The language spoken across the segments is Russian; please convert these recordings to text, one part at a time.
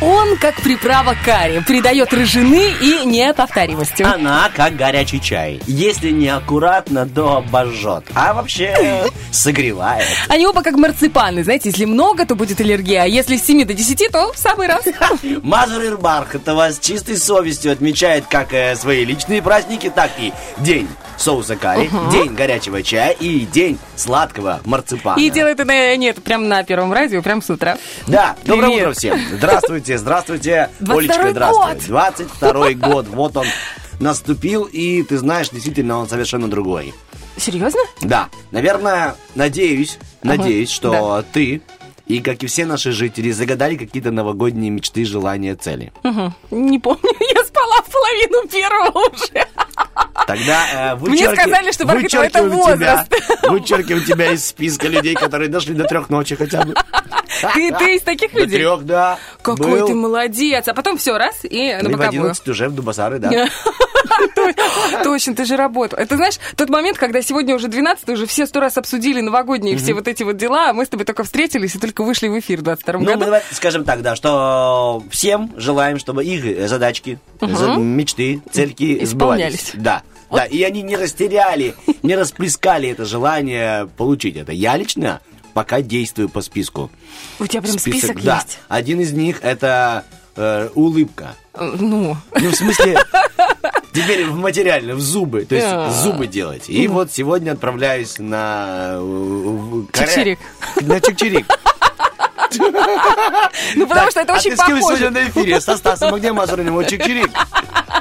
Он, как приправа карри, придает рыжины и неповторимости. Она как горячий чай. Если не аккуратно, то обожжет. А вообще согревает. Они оба как марципаны, знаете, если много, то будет аллергия, а если с 7 до 10, то в самый раз. Мазур Бархатова с чистой совестью отмечает как э, свои личные праздники, так и день соуса карри, день горячего чая и день сладкого марципана. И делает это, нет, прям на первом радио, прям с утра. Да, доброе утро всем. Здравствуйте, здравствуйте. 22-й Олечка, здравствуй. год. 22 год. Вот он наступил, и ты знаешь, действительно, он совершенно другой. Серьезно? Да, наверное, надеюсь, надеюсь, что ты и, как и все наши жители, загадали какие-то новогодние мечты, желания, цели. Мгм. Не помню, я спала в половину первого уже. Тогда э, Мне вычерки- сказали, что Бархатова это вычеркиваем тебя, возраст. вычеркиваем тебя из списка людей, которые дошли до трех ночи хотя бы. Ты, ты из таких До людей? трех, да. Какой ты молодец. А потом все, раз, и на И в боковую. 11 уже в Дубасары, да. Точно, ты же работал. Это знаешь, тот момент, когда сегодня уже 12 уже все сто раз обсудили новогодние все вот эти вот дела, а мы с тобой только встретились и только вышли в эфир в 22 Ну, году. давай скажем так, да, что всем желаем, чтобы их задачки, за- мечты, цельки сбывались. Да. Да, и они не растеряли, не расплескали это желание получить это. Я лично пока действую по списку. У тебя прям список, да. есть. Один из них это э, улыбка. Э, Ну, Ну, в смысле, теперь в материально, в зубы. То есть А. зубы делать. И вот сегодня отправляюсь на... э, Чик-чирик. На чик-чирик. Ну потому что это а очень ты с кем похоже. сегодня на эфире? Со Стасом, а где Мазуриным? Вот чик-чирик.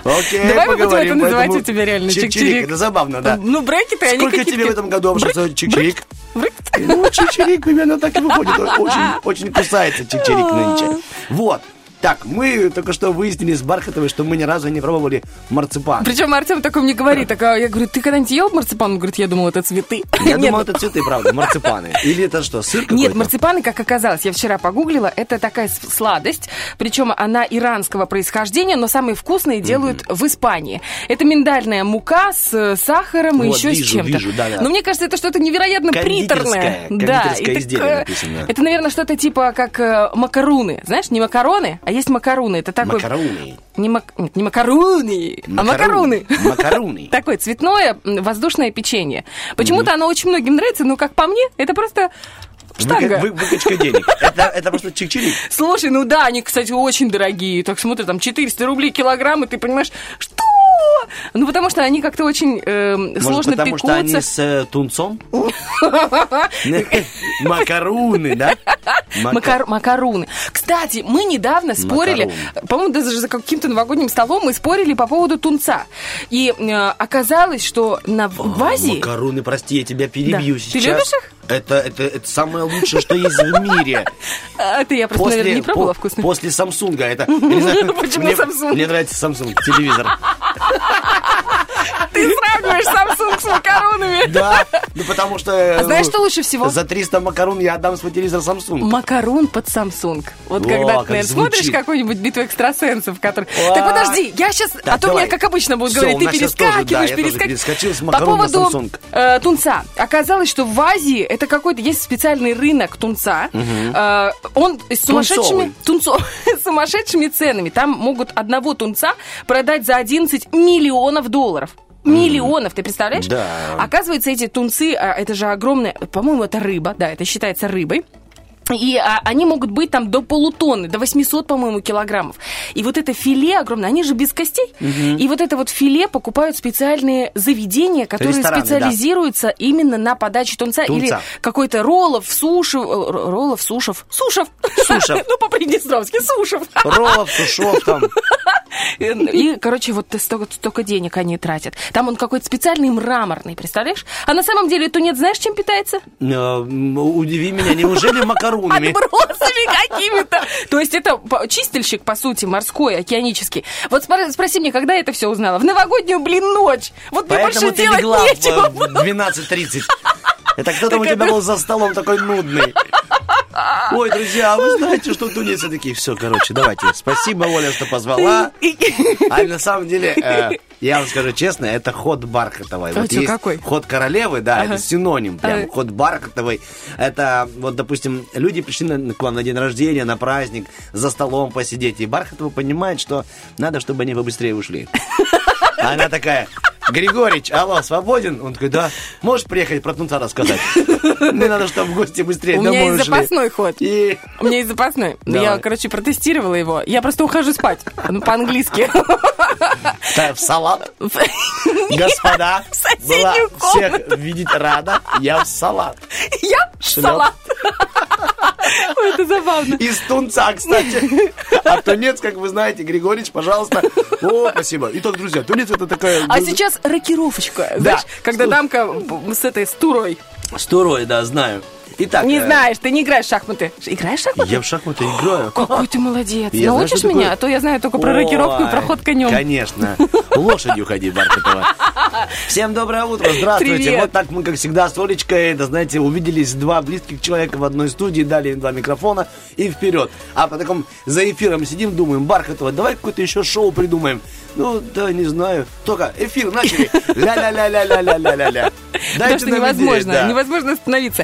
Окей, Давай мы будем это называть тебя реально, чик-чирик. Это забавно, да. Ну, брекеты, они Сколько тебе в этом году обращается чик-чирик? Ну, чик-чирик примерно так и выходит. Очень, очень кусается чик-чирик нынче. Вот. Так, мы только что выяснили с Бархатовой, что мы ни разу не пробовали марципан. Причем Артем такой мне говорит, так, а я говорю, ты когда-нибудь ел марципан? Он говорит, я думал, это цветы. Я думал, это цветы, правда, марципаны. Или это что, сыр какой-то? Нет, марципаны, как оказалось, я вчера погуглила, это такая сладость, причем она иранского происхождения, но самые вкусные делают в Испании. Это миндальная мука с э, сахаром и еще с чем-то. Но мне кажется, это что-то невероятно приторное. такое- написано. Это, наверное, что-то типа как э, макаруны. Знаешь, не макароны, а есть макаруны. Это такой... Макароны. Не, мак- нет, не макаруны, а Макаруны. макаруны. Макаруны. Такое цветное воздушное печенье. Почему-то оно очень многим нравится, но как по мне, это просто штанга. Выка- вы- Выкачка денег. Это, это просто чик-чирик. Слушай, ну да, они, кстати, очень дорогие. Так смотрят, там 400 рублей килограмм, и ты понимаешь, что? Ну, потому что они как-то очень эм, Может, сложно потому что пекутся. они с э, тунцом? Макаруны, да? Мака- Макар- макаруны. Кстати, мы недавно спорили, по-моему, даже за каким-то новогодним столом мы спорили по поводу тунца. И э, оказалось, что на, в Азии... Макаруны, прости, я тебя перебью Да. сейчас. Ты любишь их? Это, это, это самое лучшее, что есть в мире. А, ты, я просто, наверное, не пробовала по- вкусно. После Самсунга. Это, Почему Samsung? Мне нравится Samsung, телевизор. Ты сравниваешь Samsung с макаронами. Да, ну потому что... А знаешь, ну, что лучше всего? За 300 макарон я отдам свой телевизор Samsung. Макарон под Samsung. Вот О, когда ты, наверное, смотришь какую-нибудь битву экстрасенсов, который... О, Так подожди, я сейчас... А Так, то давай. как обычно, будут Всё, говорить, ты тоже, да, перескакиваешь, я перескакиваешь. По поводу э, тунца. Оказалось, что в Азии это какой-то... Есть специальный рынок тунца. Э, он с сумасшедшими... Тунцовый. с сумасшедшими ценами. Там могут одного тунца продать за 11 миллионов долларов. Миллионов, ты представляешь? Да. Оказывается, эти тунцы, а, это же огромная, по-моему, это рыба, да, это считается рыбой. И а, они могут быть там до полутонны, до 800, по-моему, килограммов. И вот это филе огромное, они же без костей. И вот это вот филе покупают специальные заведения, которые Рестораны, да. специализируются именно на подаче тунца. Тунца. Или какой-то роллов, сушев, э, роллов, сушев, сушев. Сушев. Ну, по-приднестровски, сушев. Роллов, сушов там. И, короче, вот столько, столько денег они тратят. Там он какой-то специальный мраморный, представляешь? А на самом деле тунец знаешь, чем питается? Э, Удиви меня, неужели макаронами? Отбросами какими-то. То есть это чистильщик, по сути, морской, океанический. Вот спро- спроси мне, когда я это все узнала? В новогоднюю, блин, ночь. Вот мне больше ты делать нечего. в в 12.30. Это кто там у тебя был за столом такой нудный? Ой, друзья, а вы знаете, что тунецы такие? Все, короче, давайте. Спасибо, Оля, что позвала. А на самом деле, э, я вам скажу честно, это ход Бархатовой. А чё, есть какой? ход королевы, да, Ага. это синоним прям. Ага. Ход Бархатовой. Это, вот, допустим, люди пришли на- к вам на день рождения, на праздник, за столом посидеть. И Бархатова понимает, что надо, чтобы они побыстрее ушли. Она такая, Григорич, алло, свободен? Он такой, да. Можешь приехать про тунца рассказать? Мне надо, чтобы в гости быстрее У меня есть запасной ход. У меня есть запасной. Я, короче, протестировала его. Я просто ухожу спать. Ну, по-английски. В салат. Господа, была всех видеть рада. Я в салат. Я в салат. Ой, это забавно. Из тунца, кстати. А тунец, как вы знаете, Григорич, пожалуйста. О, спасибо. Итак, друзья, тунец это такая... А сейчас рокировочка. Знаешь, когда дамка с этой, с турой. Стурой, да, знаю. Итак, Не э, знаешь, ты не играешь в шахматы. Играешь в шахматы? Я в шахматы играю. Какой ты молодец. Я знаю, Научишь что меня? такое. А то я знаю только про рокировку и про Ой, ход конем. Конечно. Лошадью ходи, Бархатова. Всем доброе утро, здравствуйте. Привет. Вот так мы, как всегда, с Олечкой, да, знаете, увиделись два близких человека в одной студии, дали им два микрофона и вперед. А потом за эфиром сидим, думаем, Бархатова, давай какое-то еще шоу придумаем. Ну, да, не знаю. Только эфир начали. Ля-ля-ля-ля-ля-ля-ля-ля. Потому что невозможно, невозможно остановиться.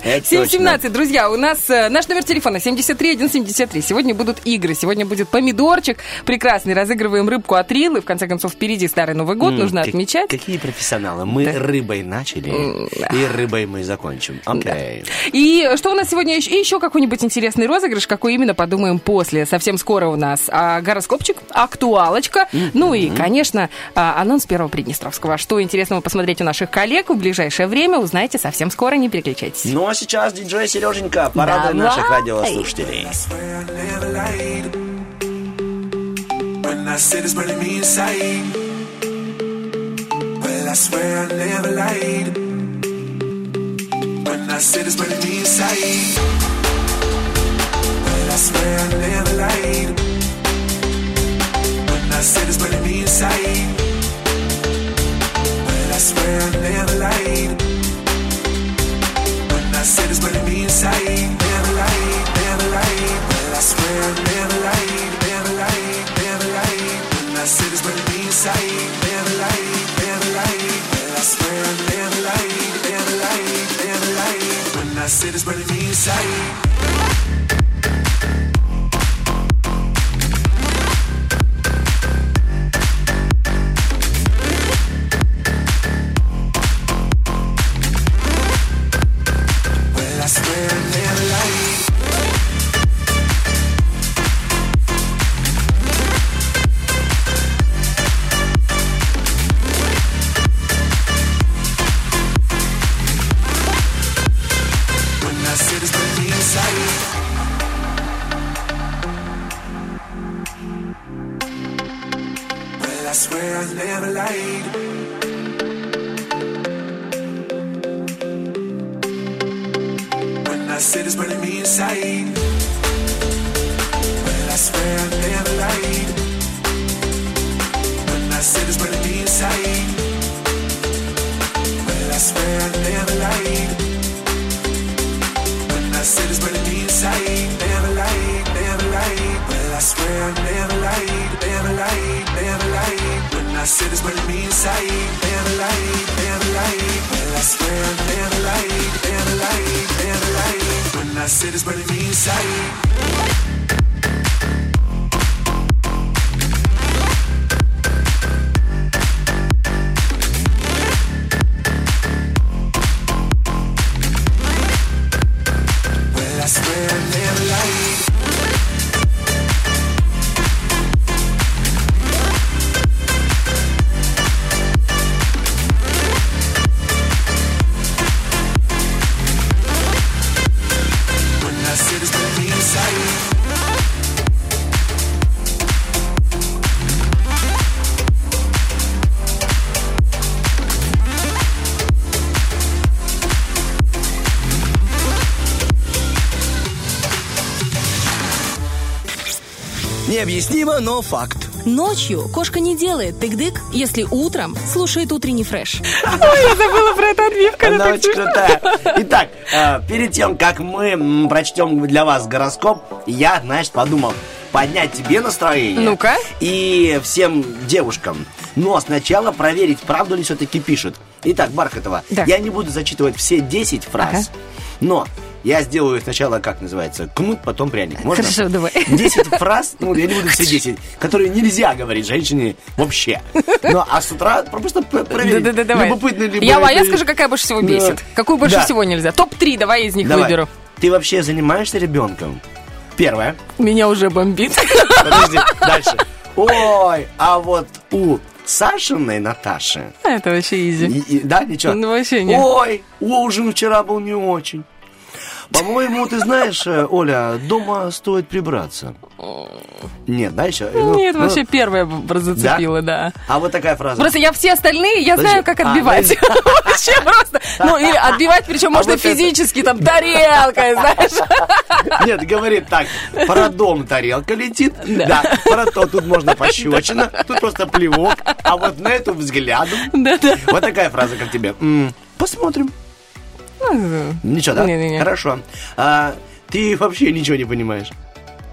Это 717, друзья, у нас э, наш номер телефона 73173. Сегодня будут игры, сегодня будет помидорчик прекрасный. Разыгрываем рыбку от Рилы. В конце концов, впереди Старый Новый год, М, нужно как- отмечать. Какие профессионалы. Мы рыбой начали, и рыбой мы закончим. Окей. И что у нас сегодня еще? И еще какой-нибудь интересный розыгрыш, какой именно, подумаем после. Совсем скоро у нас а, гороскопчик, актуалочка, ну и, конечно, а, анонс первого Приднестровского. Что интересного посмотреть у наших коллег в ближайшее время, узнаете совсем скоро, не переключайтесь. Ну а сейчас диджей Сереженька, порадуй Давай. наших радиослушателей. swear I never lied. When I said it's burning me inside. Well, I swear I never lied. When I said it's burning me inside. Well, I swear I never lied. When I said it's burning me inside. Well, I swear I never lied. I said it's burning me inside. Never lied, never lied. Well, I swear never lied, never lied, never lied. When I said it's burning me inside. Never lied, never lied. Well, I swear never lied, never lied, never lied. When I said it's me inside. Необъяснимо, но факт. Ночью кошка не делает тык-дык, если утром слушает утренний фреш. Ой, я забыла про эту отбивку. Она очень крутая. Итак, э, перед тем, как мы прочтем для вас гороскоп, я, значит, подумал поднять тебе настроение. Ну-ка. И всем девушкам. Но сначала проверить, правду ли все-таки пишут. Итак, Бархатова, Да. я не буду зачитывать все 10 фраз, Ага. но я сделаю сначала, как называется, кнут, потом пряник. Можно? Хорошо, давай. 10 фраз, ну, я не буду все 10, которые нельзя говорить женщине вообще. Ну, а с утра просто проверить. Любопытно ли Я, а я скажу, какая больше всего бесит. Какую больше всего нельзя. Топ-3 давай из них выберу. Ты вообще занимаешься ребенком? Первое. Меня уже бомбит. Подожди, дальше. Ой, а вот у Сашиной Наташи... Это вообще изи. и- и- да, ничего? Ну, вообще нет. Ой, ужин вчера был не очень. По-моему, ты знаешь, э, Оля, дома стоит прибраться. Нет, да, еще? Ну, Нет, ну, вообще первая б- зацепила, да. А вот такая фраза. Просто я все остальные, я Подожди. знаю, как А, отбивать. Вообще просто. Ну, или отбивать, причем можно вот это. физически, там, тарелкой, знаешь. Нет, говорит так, про дом тарелка летит, да, про то тут можно пощечина, тут просто плевок, а вот на эту взглядом. Да-да. Вот такая фраза, как тебе. Посмотрим. Ничего, да? Не-не-не. Хорошо. А, ты вообще ничего не понимаешь.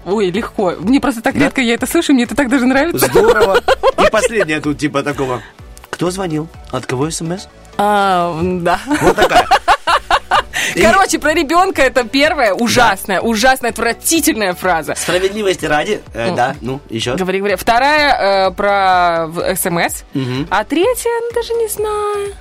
Ой, легко. Мне просто так Да? редко я это слышу, мне это так даже нравится. Здорово. И последнее тут типа такого. Кто звонил? От кого смс? А, да. Вот такая. Короче, про ребенка это первая ужасная, ужасная, отвратительная фраза. Справедливости ради, э, да, ну, еще. Говори, говори. Вторая э, про СМС. Мгм. А третья, ну, даже не знаю.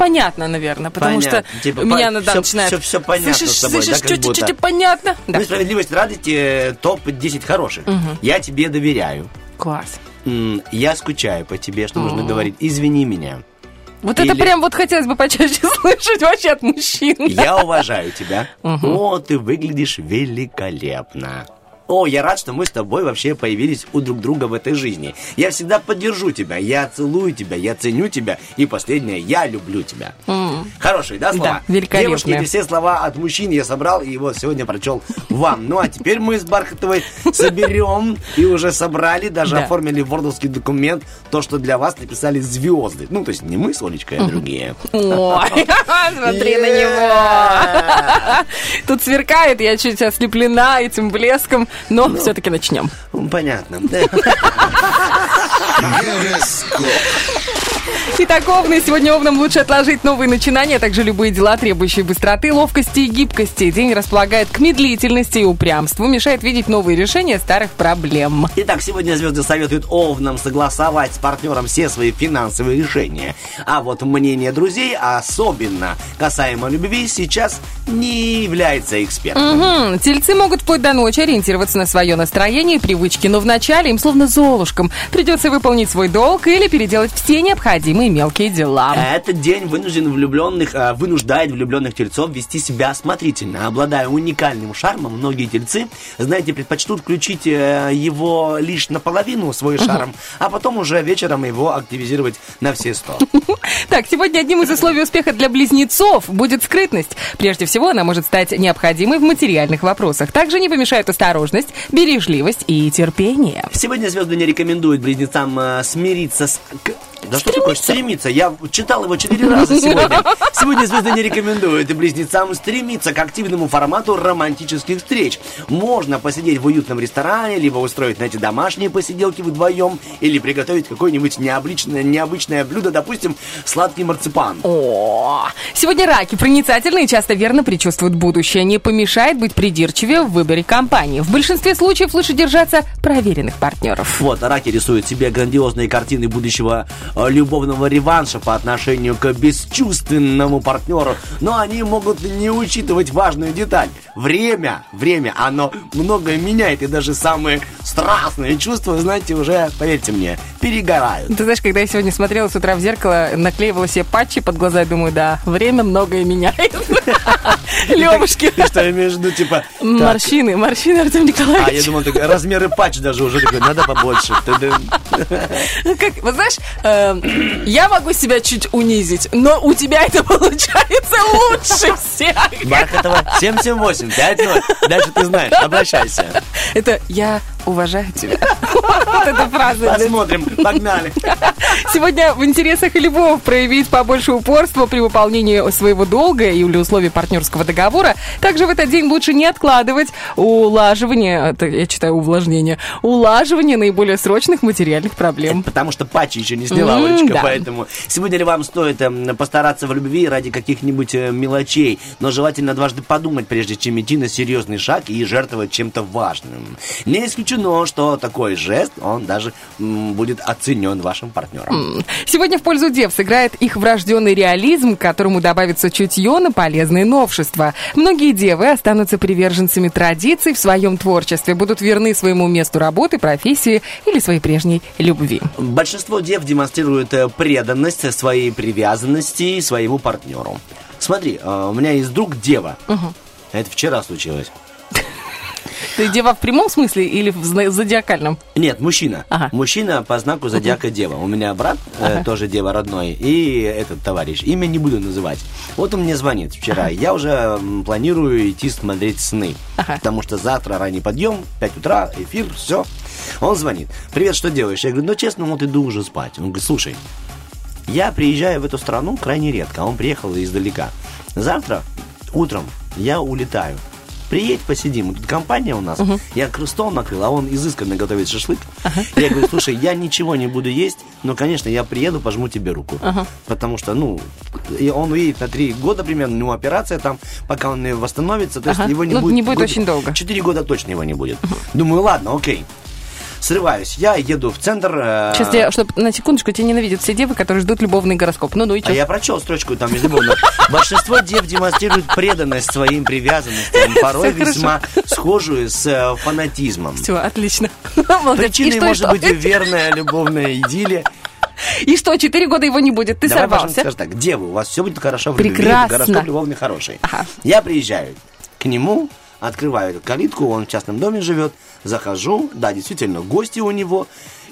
Понятно, наверное, потому Понятно. что Типа, меня по- иногда всё- начинает... всё- всё понятно Слышишь, с тобой, да, слышишь, как чуть-чуть будто. понятно. Да. Ну, справедливости ради, те топ-10 хороших. Я тебе доверяю. Класс. Я скучаю по тебе, что нужно говорить. Извини меня. Вот это Или- прям вот хотелось бы почаще слышать вообще от мужчин. Я уважаю тебя. О, ты выглядишь великолепно. О, я рад, что мы с тобой вообще появились у друг друга в этой жизни. Я всегда поддержу тебя, я целую тебя, я ценю тебя. И последнее, я люблю тебя. Хорошие, да, слова? Да, великолепные. Девушки, эти все слова от мужчин я собрал и вот сегодня прочел вам. Ну, а теперь мы с Бархатовой соберем и уже собрали, даже Да. оформили вордовский документ, то, что для вас написали звезды. Ну, то есть не мы с Олечкой, а другие. Ой, смотри на него. Тут сверкает, я чуть ослеплена этим блеском, но все-таки начнем. Ну, Понятно. Итак, овны, сегодня овнам лучше отложить новые начинания, а также любые дела, требующие быстроты, ловкости и гибкости. День располагает к медлительности и упрямству, мешает видеть новые решения старых проблем. Итак, сегодня звезды советуют Овнам согласовать с партнером все свои финансовые решения. А вот мнение друзей, особенно касаемо любви, сейчас не является экспертом. Мгм. Тельцы могут вплоть до ночи ориентироваться на свое настроение и привычки, но вначале им словно золушкам придется выполнить свой долг или переделать все необходимые мелкие дела. Этот день вынужден влюбленных, а, вынуждает влюбленных тельцов вести себя осмотрительно. Обладая уникальным шармом, многие тельцы, знаете, предпочтут включить э, его лишь наполовину свой шарм, а потом уже вечером его активизировать на все сто. Так, сегодня одним из условий успеха для близнецов будет скрытность. Прежде всего, она может стать необходимой в материальных вопросах. Также не помешают осторожность, бережливость и терпение. Сегодня звезды не рекомендуют близнецам э, смириться с... Да что такое стремиться? Я читал его четыре раза сегодня. Сегодня звезды не рекомендуют близнецам стремиться к активному формату романтических встреч. Можно посидеть в уютном ресторане, либо устроить, знаете, домашние посиделки вдвоем, или приготовить какое-нибудь необычное, необычное блюдо, допустим, сладкий марципан. О, сегодня раки проницательны и часто верно предчувствуют будущее. Не помешает быть придирчивее в выборе компании. В большинстве случаев лучше держаться проверенных партнеров. Вот, раки рисуют себе грандиозные картины будущего любовного реванша по отношению к бесчувственному партнеру, но они могут не учитывать важную деталь. Время, время, оно многое меняет, и даже самые страстные чувства, знаете, уже, поверьте мне, перегорают. Ты знаешь, когда я сегодня смотрела с утра в зеркало, наклеивала себе патчи под глаза, думаю, да, время многое меняет. Левушки. Ты что имеешь в виду, типа... Морщины, морщины, Артем А, я Николаевич. думал, размеры патч даже уже такой, надо побольше. Ну, Как, вот знаешь, эм, я могу себя чуть унизить, но у тебя это получается лучше всех. Бархатова 778 50. Дальше ты знаешь, обращайся. Это я уважаю тебя. Вот эта фраза. Посмотрим, погнали. Сегодня в интересах любого проявить побольше упорства при выполнении своего долга или условий партнерского договора. Также в этот день лучше не откладывать улаживание, это я читаю увлажнение, улаживание наиболее срочных материальных проблем. Потому что патчи еще не Олечка, да. поэтому сегодня ли вам стоит эм, постараться в любви ради каких-нибудь э, мелочей, но желательно дважды подумать, прежде чем идти на серьезный шаг и жертвовать чем-то важным. Не исключено, что такой жест, он даже будет оценен вашим партнером. Сегодня в пользу дев сыграет их врожденный реализм, к которому добавится чутье на полезные новшества. Многие девы останутся приверженцами традиций в своем творчестве, будут верны своему месту работы, профессии или своей прежней любви. Большинство дев демонстрирует э, преданность своей привязанности своему партнеру. Смотри, э, у меня есть друг дева. Это вчера случилось. Ты дева в прямом смысле или в зодиакальном? Нет, мужчина. Ага. Мужчина по знаку зодиака Дева. У меня брат, э, тоже Дева родной, и этот товарищ. Имя не буду называть. Вот он мне звонит вчера. Я уже планирую идти смотреть сны. Ага. Потому что завтра ранний подъем, 5 утра, эфир, все. Он звонит. Привет, что делаешь? Я говорю, ну честно, вот иду уже спать. Он говорит, слушай, я приезжаю в эту страну крайне редко, а он приехал издалека. Завтра утром я улетаю. Приедь, посидим. Тут компания у нас. Я кры- стол накрыл, а он изысканно готовит шашлык. Я говорю, слушай, я ничего не буду есть, но, конечно, я приеду, пожму тебе руку. Потому что, ну, он уедет на три года примерно, у него операция там, пока он восстановится. То есть Ага. его не Ну, будет. не будет очень долго. Четыре года точно его не будет. Думаю, ладно, окей. Срываюсь. Я еду в центр. э, Сейчас я, чтобы на секундочку, тебя ненавидят все девы, которые ждут любовный гороскоп. Ну, ну и а что? я прочел строчку там между любовно. Большинство дев демонстрирует преданность своим привязанностям, порой весьма схожую с э, фанатизмом. Все, отлично. Причиной может быть верная любовная идиллия. И что, четыре года его не будет? Ты Давай, сорвался? скажем так, девы, у вас все будет хорошо в любви, Прекрасно. гороскоп любовный хороший. Ага. Я приезжаю к нему, открываю эту калитку, он в частном доме живет, захожу, да, действительно, гости у него,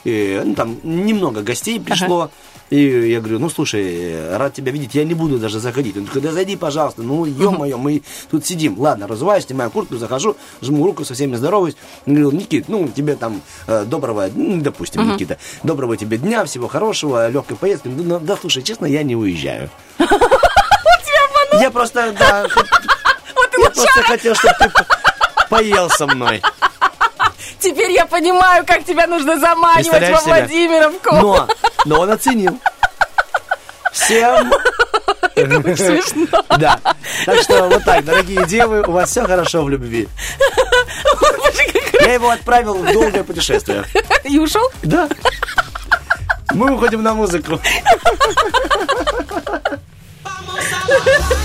э, ну, там немного гостей пришло, и я говорю, ну, слушай, рад тебя видеть, я не буду даже заходить. Он такой, да зайди, пожалуйста, ну, ё-моё, мы тут сидим. Ладно, разуваюсь, снимаю куртку, захожу, жму руку, со всеми здороваюсь. Говорю, Никит, ну, тебе там э, доброго, ну, допустим, Никита, доброго тебе дня, всего хорошего, легкой поездки. Ну, да, слушай, честно, я не уезжаю. Я просто, да, просто хотел, чтобы ты поел со мной. Теперь я понимаю, как тебя нужно заманивать во? Владимировку. Но, но он оценил. Всем... Смешно. Да. Так что вот так, дорогие девы, у вас все хорошо в любви. Я его отправил в долгое путешествие. И ушел? Да. Мы уходим на музыку. Vamos a la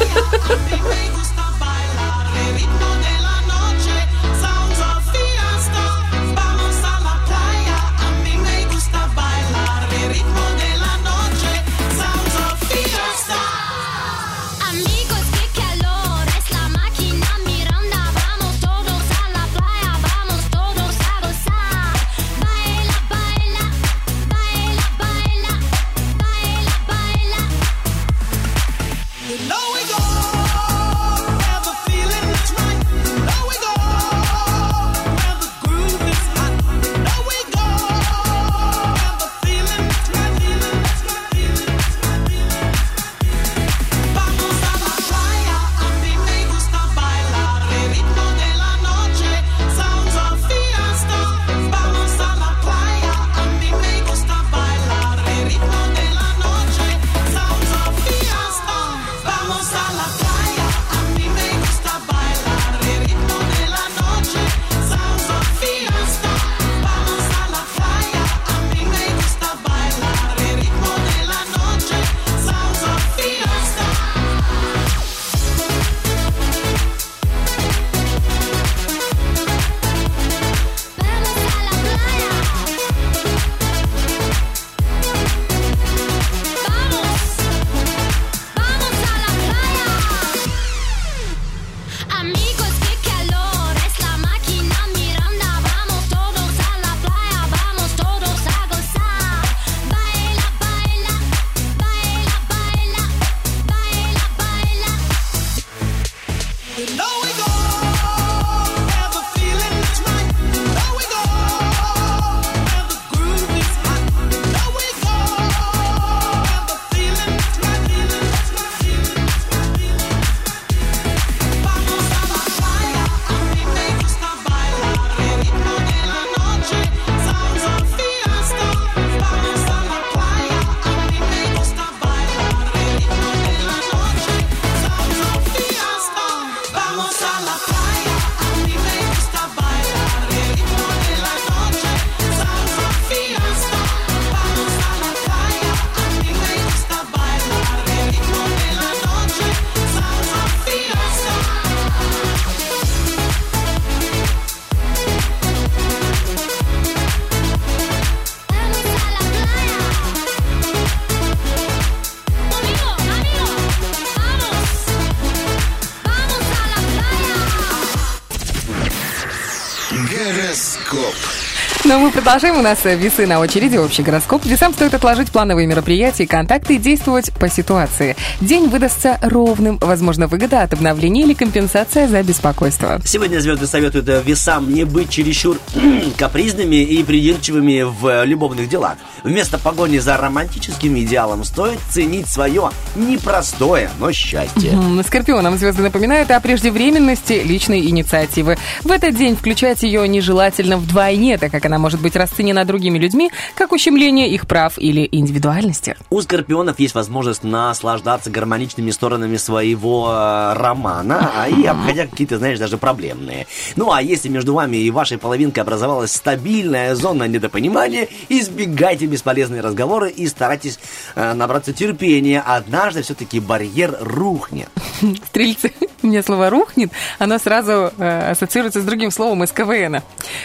продолжаем. У нас весы на очереди, общий гороскоп. Весам стоит отложить плановые мероприятия и контакты и действовать по ситуации. День выдастся ровным. Возможно, выгода от обновления или компенсация за беспокойство. Сегодня звезды советуют э, весам не быть чересчур капризными и придирчивыми в э, любовных делах. Вместо погони за романтическим идеалом стоит ценить свое непростое, но счастье. М, Скорпионам звезды напоминают о преждевременности личной инициативы. В этот день включать ее нежелательно вдвойне, так как она может быть расценена другими людьми как ущемление их прав или индивидуальности. У скорпионов есть возможность наслаждаться гармоничными сторонами своего э, романа, а и обходя какие-то, знаешь, даже проблемные. Ну а если между вами и вашей половинкой образовалась стабильная зона недопонимания, избегайте бесполезные разговоры и старайтесь э, набраться терпения. Однажды все-таки барьер рухнет. Стрельцы. У меня слово «рухнет», оно сразу э, ассоциируется с другим словом из КВН.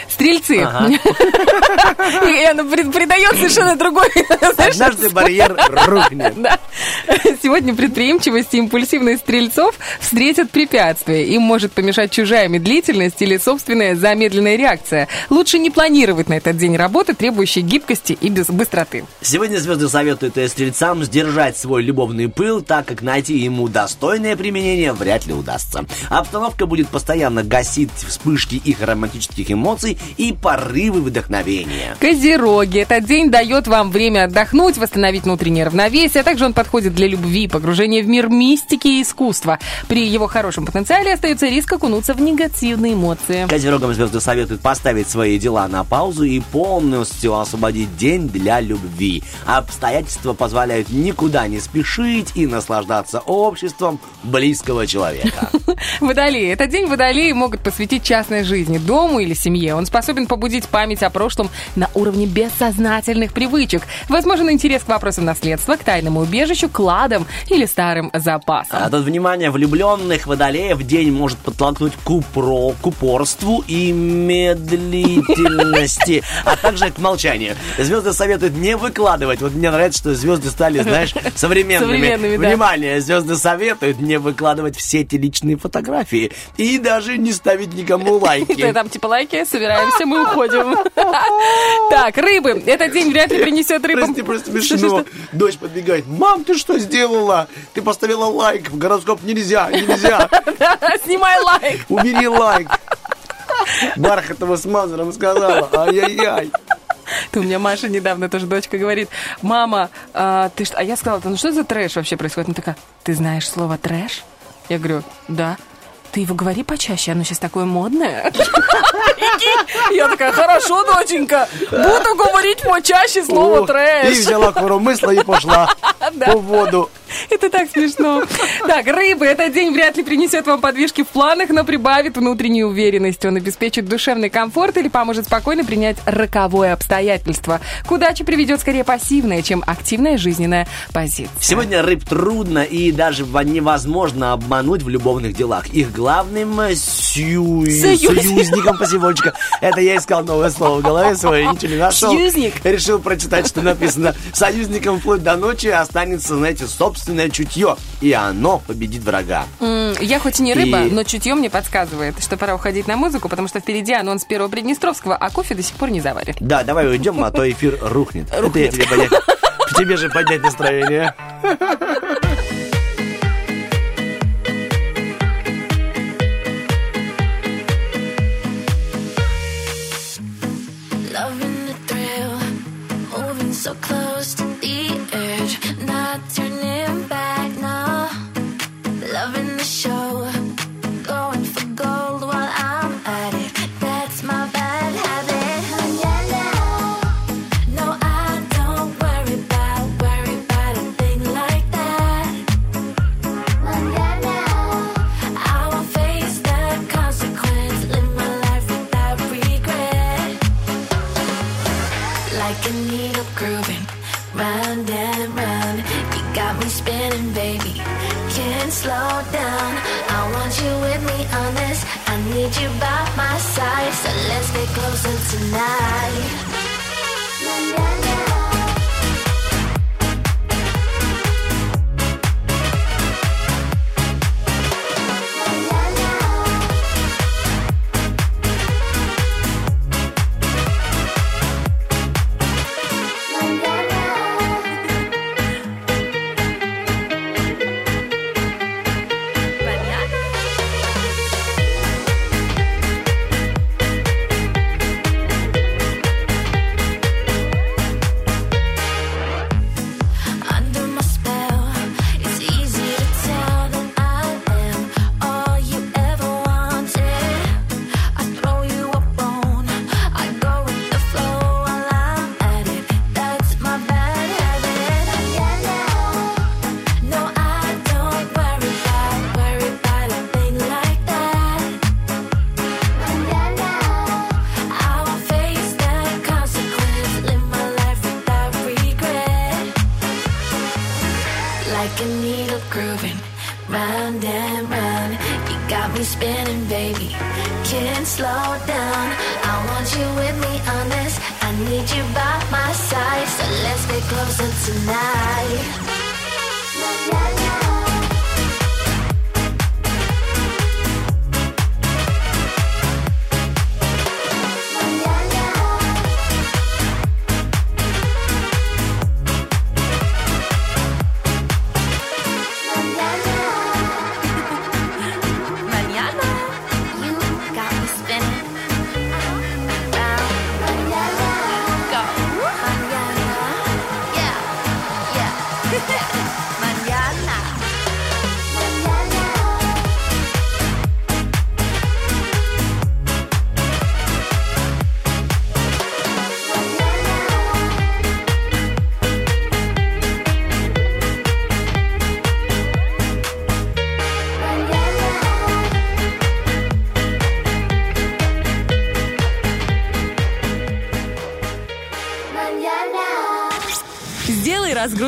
Стрельцы. Ага. И оно при- придает совершенно другой... Однажды барьер рухнет. Сегодня предприимчивость и импульсивность стрельцов встретят препятствия. Им может помешать чужая медлительность или собственная замедленная реакция. Лучше не планировать на этот день работы, требующей гибкости и без быстроты. Сегодня звезды советуют э, стрельцам сдержать свой любовный пыл, так как найти ему достойное применение вряд ли удастся. Обстановка будет постоянно гасить вспышки их романтических эмоций и порывы вдохновения. Козероги. Этот день дает вам время отдохнуть, восстановить внутреннее равновесие, а также он подходит для любви, погружения в мир мистики и искусства. При его хорошем потенциале остается риск окунуться в негативные эмоции. Козерогам звезды советуют поставить свои дела на паузу и полностью освободить день для любви. Обстоятельства позволяют никуда не спешить и наслаждаться обществом близкого человека. Водолеи. Этот день водолеи могут посвятить частной жизни, дому или семье. Он способен побудить память о прошлом на уровне бессознательных привычек. Возможен интерес к вопросам наследства, к тайному убежищу, кладам или старым запасам. А тут, внимание, влюбленных водолеев день может подтолкнуть к, упро, к упорству и медлительности, а также к молчанию. Звезды советуют не выкладывать. Вот мне нравится, что звезды стали, знаешь, современными. Современными, да. Внимание, звезды советуют не выкладывать все эти личные фотографии и даже не ставить никому лайки. там типа лайки, собираемся, мы уходим. Так, рыбы. Этот день вряд ли принесет рыбам... Прости, просто смешно. Дочь подбегает. Мам, ты что сделала? Ты поставила лайк. В гороскоп нельзя, нельзя. Снимай лайк. Убери лайк. Бархатова с Мазером сказала. Ай-яй-яй. Ты, у меня Маша недавно тоже дочка говорит, мама, а, ты что? А я сказала, ну что за трэш вообще происходит? Она такая, ты знаешь слово трэш? Я говорю, да. Ты его говори почаще, оно сейчас такое модное. Я такая, хорошо, доченька, буду говорить почаще слово О, И трэш. взяла коромысла и пошла по воду. Это так смешно. Так, рыбы, этот день вряд ли принесет вам подвижки в планах, но прибавит внутреннюю уверенность. Он обеспечит душевный комфорт или поможет спокойно принять роковое обстоятельство. К удаче приведет скорее пассивная, чем активная жизненная позиция. Сегодня рыб трудно и даже невозможно обмануть в любовных делах. Их главным э, сью- Союзник. союзником посевочка. Это я искал новое слово в голове своей, ничего не нашел. Союзник. Решил прочитать, что написано. Союзником вплоть до ночи останется, знаете, собственное чутье. И оно победит врага. М, Я хоть и не рыба, И- но чутье мне подсказывает, что пора уходить на музыку, потому что впереди анонс первого Приднестровского, а кофе до сих пор не заварен. Да, давай уйдем, а то эфир рухнет. Это я тебе поднять. Тебе же поднять настроение. So close to the edge, not turning tonight.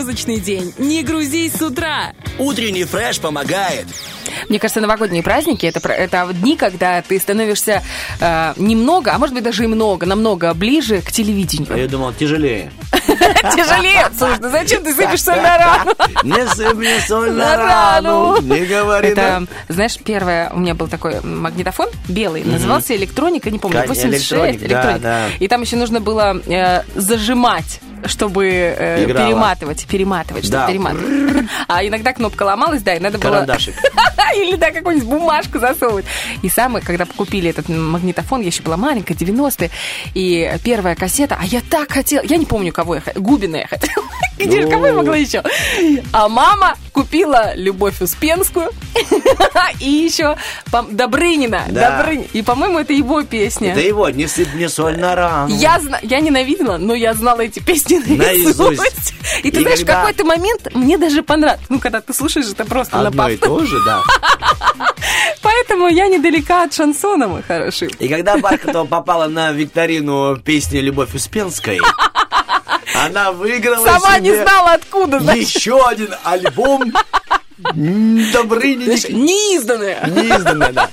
Сделай разгрузочный день. Не грузись с утра. Утренний фреш помогает. Мне кажется, новогодние праздники это, про- это дни, когда ты становишься э, немного, а может быть даже и много, намного ближе к А телевидению. я думал, тяжелее. Тяжелее. Слушай, ну зачем ты сыпешь соль на рану? Не сыпь мне соль На рану. Не говори. Это, знаешь, первое, у меня был такой магнитофон белый, назывался электроника, не помню, Кон- 86, электроник. И там еще нужно было э, зажимать чтобы э, перематывать, перематывать, чтобы Да. перематывать. А иногда кнопка ломалась, да, и надо было... Карандашик. Или, да, какую-нибудь бумажку засовывать. И самый, когда купили этот магнитофон, я еще была маленькая, 90-е, и первая кассета, а я так хотела, я не помню, кого я хотела, Губина я хотела. Где же, кого я могла еще? А мама купила Любовь Успенскую и еще Добрынина. Да. Добрынин. И, по-моему, это его песня. Да его, не сыпь мне соль на рану. Я, я ненавидела, но я знала эти песни Наизусть. И ты знаешь, в какой-то момент мне даже понравилось. Ну, когда ты слушаешь это просто на Одно и то же, да. Поэтому я недалека от шансона, мой хороший. И когда Бархатова попала на викторину песни «Любовь Успенской», она выиграла Сама не знала, откуда, еще один альбом м, Добрынина. Неизданная. Неизданное, да.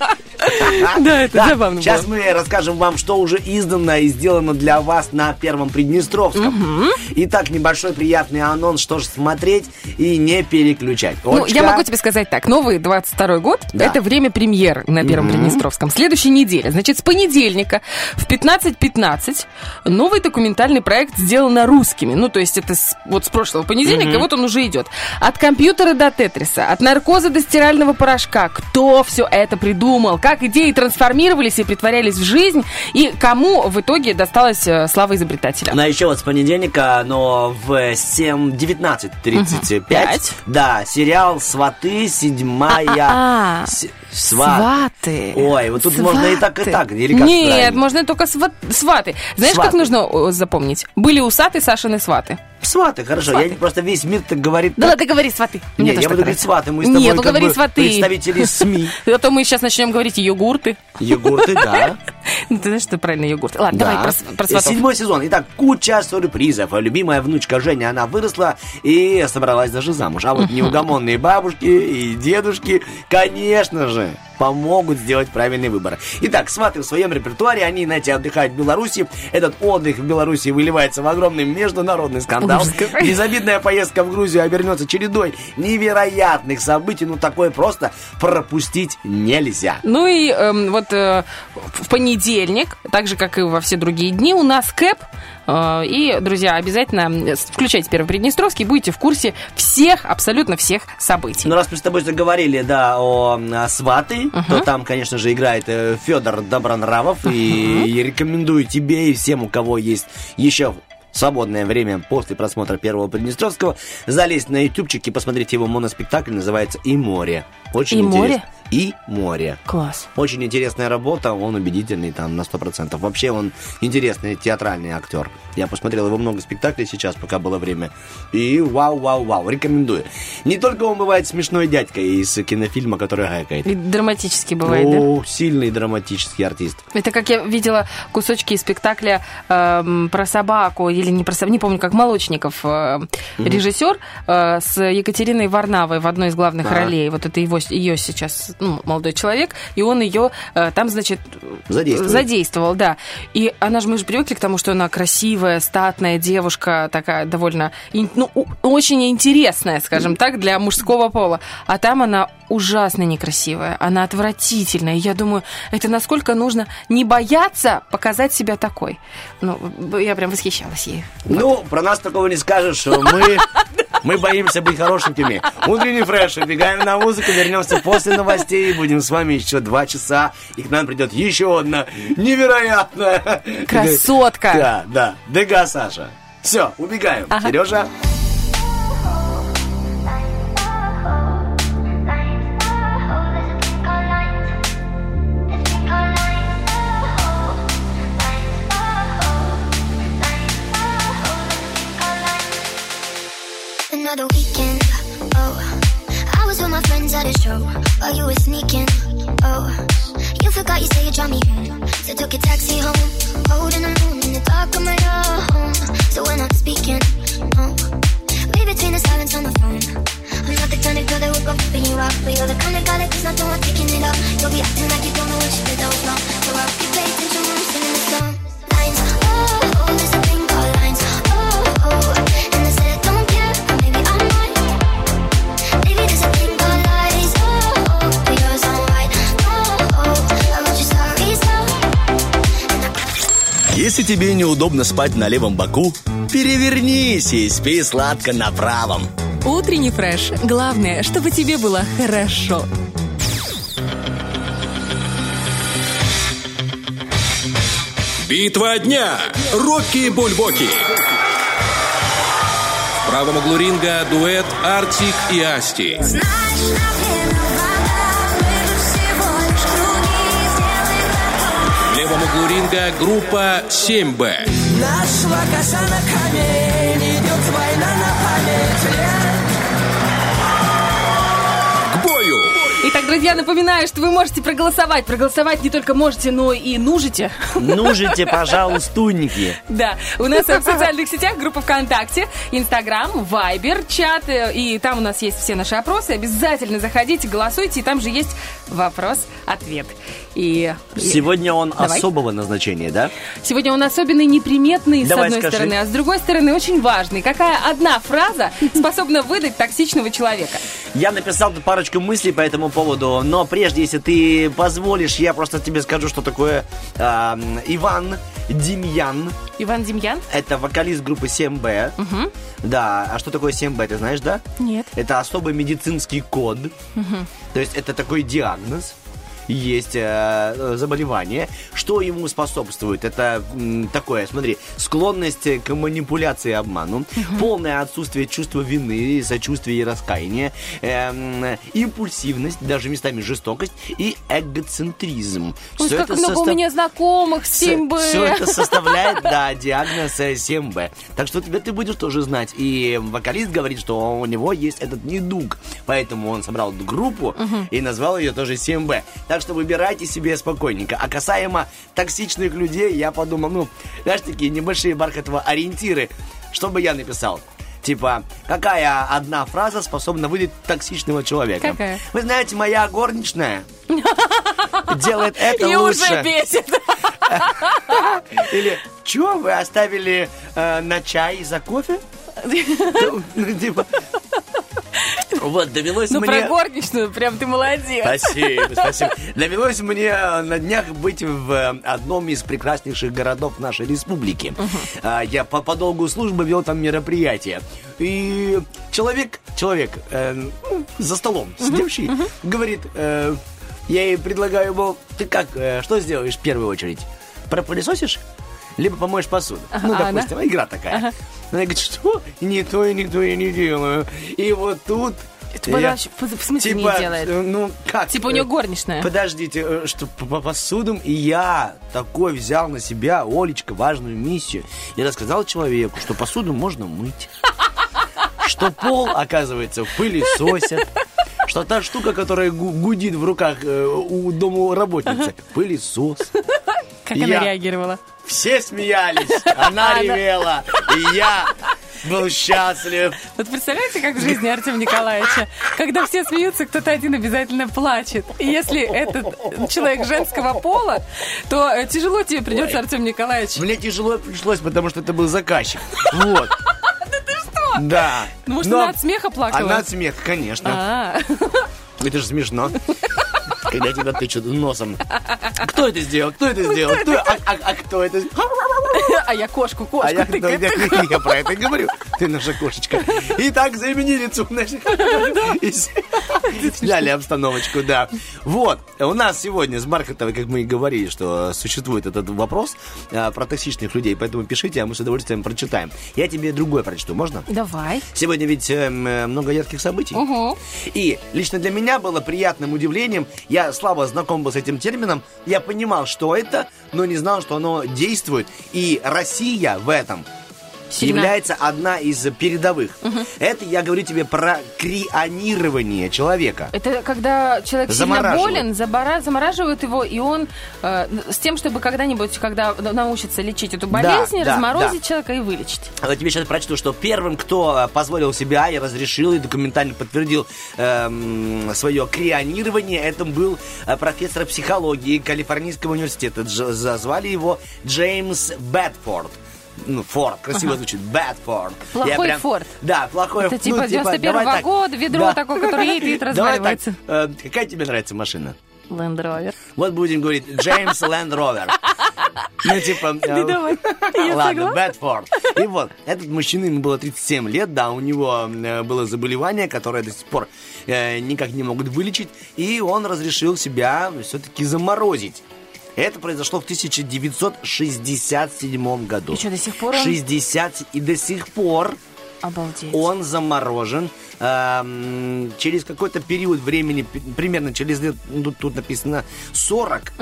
Да, это забавно Сейчас было. мы расскажем вам, что уже издано и сделано для вас на Первом Приднестровском. Итак, небольшой приятный анонс, что же смотреть и не переключать. Ну, я могу тебе сказать так. Новый 22 год Да. это время премьер на Первом Приднестровском. Следующей неделе. Значит, с понедельника в 15.15 новый документальный проект сделан русскими. Ну, то есть это с- вот с прошлого понедельника, и вот он уже идет. От компьютера до тетриса, от наркоза до стирального порошка. Кто все это придумал? Как идеи трансформировались и притворялись в жизнь? И кому в итоге досталась э, слава изобретателя? Ну, а еще вот с понедельника, но в 7, 19.35, Пять. да, сериал «Сваты», седьмая... А, с- Сваты. Сваты. Ой, вот тут можно и так, и Сваты. так. Или как Нет, правильно? можно только сват- сваты. Знаешь, как Сваты. нужно о, запомнить? Были усаты Сашины сваты. Сваты, хорошо. Сваты. Я просто весь мир так говорит. Да ладно, говори сваты. Не, тоже я буду говорить сваты. Мы с тобой Нет, ну говори сваты. представители СМИ. А то мы сейчас начнем говорить йогурты. Йогурты, да. Ну, ты знаешь, что правильно йогурты. Ладно, Да. давай про сватов. Седьмой сезон. Итак, куча сюрпризов. Любимая внучка Женя, она выросла и собралась даже замуж. А вот неугомонные бабушки и дедушки, конечно же, помогут сделать правильный выбор. Итак, сваты в своем репертуаре, они, знаете, отдыхают в Беларуси. Этот отдых в Беларуси выливается в огромный международный скандал. Безобидная поездка в Грузию обернется чередой невероятных событий. Ну, такое просто пропустить нельзя. Ну и эм, вот э, в понедельник, так же, как и во все другие дни, у нас КЭП. Э, и, друзья, обязательно э, включайте Первый Приднестровский, будете в курсе всех, абсолютно всех событий. Ну, раз мы с тобой заговорили, да, о, а, сваты, то там, конечно же, играет Федор Добронравов. И, и рекомендую тебе и всем, у кого есть еще свободное время после просмотра первого Приднестровского, залезть на ютубчик и посмотреть его моноспектакль, называется «И море». Очень «И интересно. море»? И море. Класс. Очень интересная работа, он убедительный там на 100%. Вообще он интересный театральный актер. Я посмотрел его много спектаклей сейчас, пока было время. И вау-вау-вау, рекомендую. Не только он бывает смешной дядька из кинофильма, который гайкает. И драматически бывает, да? О, сильный драматический артист. Это как я видела кусочки из спектакля эм, про собаку, или не про собаку, не помню, как Молочников, э, режиссер, э, с Екатериной Варнавой в одной из главных Да. ролей. Вот это его, ее сейчас ну, молодой человек, и он ее э, там, значит, Задействовал. задействовал, да. И она же, мы же привыкли к тому, что она красивая, статная девушка, такая довольно, ну, очень интересная, скажем так, для мужского пола. А там она ужасно некрасивая, она отвратительная. Я думаю, это насколько нужно не бояться показать себя такой. Ну, я прям восхищалась ей. Ну, про нас такого не скажешь, мы, мы боимся быть хорошенькими. Утренний фреш, убегаем на музыку, вернемся после новостей, будем с вами еще два часа, и к нам придет еще одна невероятная... Красотка. Да, да, Дега Саша. Все, убегаем. Ага. Сережа? Another weekend, oh I was with my friends at a show While you were sneaking, oh You forgot you said you drive me home. So took a taxi home Holding alone in the dark of my home. So we're not speaking, oh Read between the silence on the phone. I'm not the kind of girl that would go flipping you off. But you're the kind of guy that not know I'm taking it off. You'll be acting like you don't know what you did that was wrong. So I'll be pay attention when I'm singing the song. Lines, oh, oh, there's a thing called lines. Oh, oh, Если тебе неудобно спать на левом боку, перевернись и спи сладко на правом. Утренний фреш. Главное, чтобы тебе было хорошо. Битва дня. Рокки Бульбоки. В правом углу ринга дуэт Артик и Асти. Знаешь, углу ринга группа 7Б. Нашла коса на камень, идет война на память. К бою. Итак, друзья, напоминаю, что вы можете проголосовать. Проголосовать не только можете, но и нужите. Нужите, пожалуйстунники. Да, у нас в социальных сетях группа ВКонтакте, Инстаграм, Вайбер, чат, э, и там у нас есть все наши опросы. Обязательно заходите, голосуйте, и там же есть вопрос-ответ. И Сегодня он Давай. особого назначения, да? сегодня он особенный, неприметный, с Давай одной скажи. стороны, а с другой стороны очень важный. Какая одна фраза способна выдать токсичного человека? Я написал парочку мыслей по этому поводу, но прежде, если ты позволишь, я просто тебе скажу, что такое а, Иван Демьян. Иван Демьян? Это вокалист группы 7Б. Да, а что такое 7Б, ты знаешь, да? Нет. Это особый медицинский код. То есть это такой диагноз. Есть э, заболевание. Что ему способствует? Это м, такое, смотри, склонность к манипуляции и обману, полное отсутствие чувства вины, сочувствия и раскаяния, эм, импульсивность, даже местами жестокость и эгоцентризм. Ой, Всё как много у состав- меня знакомых с 7Б. все это составляет, да, диагноз э, 7Б. Так что тебе ты будешь тоже знать. И вокалист говорит, что у него есть этот недуг. Поэтому он собрал группу и назвал ее тоже 7Б. Так что выбирайте себе спокойненько. А касаемо токсичных людей, я подумал, ну, знаешь, такие небольшие бархатово ориентиры. Что бы я написал? Типа, какая одна фраза способна выдать токсичного человека? Какая? Вы знаете, моя горничная делает это И лучше. уже бесит. Или, что, вы оставили э, на чай за кофе? Ну, типа, вот, довелось Ну, мне... про горничную прям ты молодец. Спасибо, спасибо. Довелось мне э, на днях быть в э, одном из прекраснейших городов нашей республики. А, Я по, по долгу службы вел там мероприятие. И человек, человек э, ну, за столом сидевший, говорит, э, я ей предлагаю, мол, ты как, э, что сделаешь в первую очередь? Пропылесосишь? Либо помоешь посуду. ну, Ага, допустим, игра такая. Она говорит, что? Не то, и не то я не делаю. И вот тут Это Я- подожди, в смысле Типа, не делает? ну как? Типа у нее горничная. Подождите, э, что по, по посудам, и я такой взял на себя, Олечка, важную миссию. Я рассказал человеку, что посуду можно мыть. Что пол, оказывается, пылесосят. Что та штука, которая гу- гудит в руках э, у домоработницы, пылесос. Как она реагировала? Все смеялись, она ревела, и я был счастлив. Вот представляете, как в жизни Артема Николаевича? Когда все смеются, кто-то один обязательно плачет. И если этот человек женского пола, то э, тяжело тебе придется, Артем Николаевич. Мне тяжело пришлось, потому что это был заказчик. Вот. Да ты что? Да. Ну, может, она от смеха плакала? Она от смеха, конечно. А, Это же смешно. Когда тебя тычут носом. Кто это сделал? Кто это сделал? Кто- А а- а кто это а я кошку, А кошку я, тыкает. я- я про это и говорю. Ты наша кошечка. И так заменили лицо. с- Сняли обстановочку, да. Вот. У нас сегодня с Бархатовой, как мы и говорили, что существует этот вопрос а, про токсичных людей. Поэтому пишите, а мы с удовольствием прочитаем. Я тебе другой прочту. Можно? Давай. Сегодня ведь эм, э, много ярких событий. И лично для меня было приятным удивлением. Я слабо знаком был с этим термином. Я понимал, что это, но не знал, что оно действует. И Россия в этом Сильна. является одна из передовых. Это я говорю тебе про крионирование человека. Это когда человек сильно болен, забора- замораживают его, и он э, с тем, чтобы когда-нибудь, когда научится лечить эту болезнь, да, разморозить да. человека и вылечить. Вот тебе сейчас прочту, что первым, кто э, позволил себя и разрешил, и документально подтвердил эм, свое крионирование, это был э, профессор психологии Калифорнийского университета. Дж- за- звали его Джеймс Бэдфорд. Ну, Форд, красиво звучит, Бэдфорд. Плохой Я прям- Форд. Да, плохой Это ну, типа 91-го давай так. года, ведро такое, которое едет и Давай разваливается. так, э, какая тебе нравится машина? Land Rover. Вот будем говорить Джеймс Ленд Ровер. Ну, типа... э, давай. Ладно. Бэдфорд. И вот, этот мужчина, ему было 37 лет, да, у него э, было заболевание, которое до сих пор э, никак не могут вылечить, и он разрешил себя все-таки заморозить. Это произошло в 1967 году. И что, до сих пор он- 60... И до сих пор Обалдеть. он заморожен эм, через какой-то период времени, примерно через лет, ну, тут, написано 40,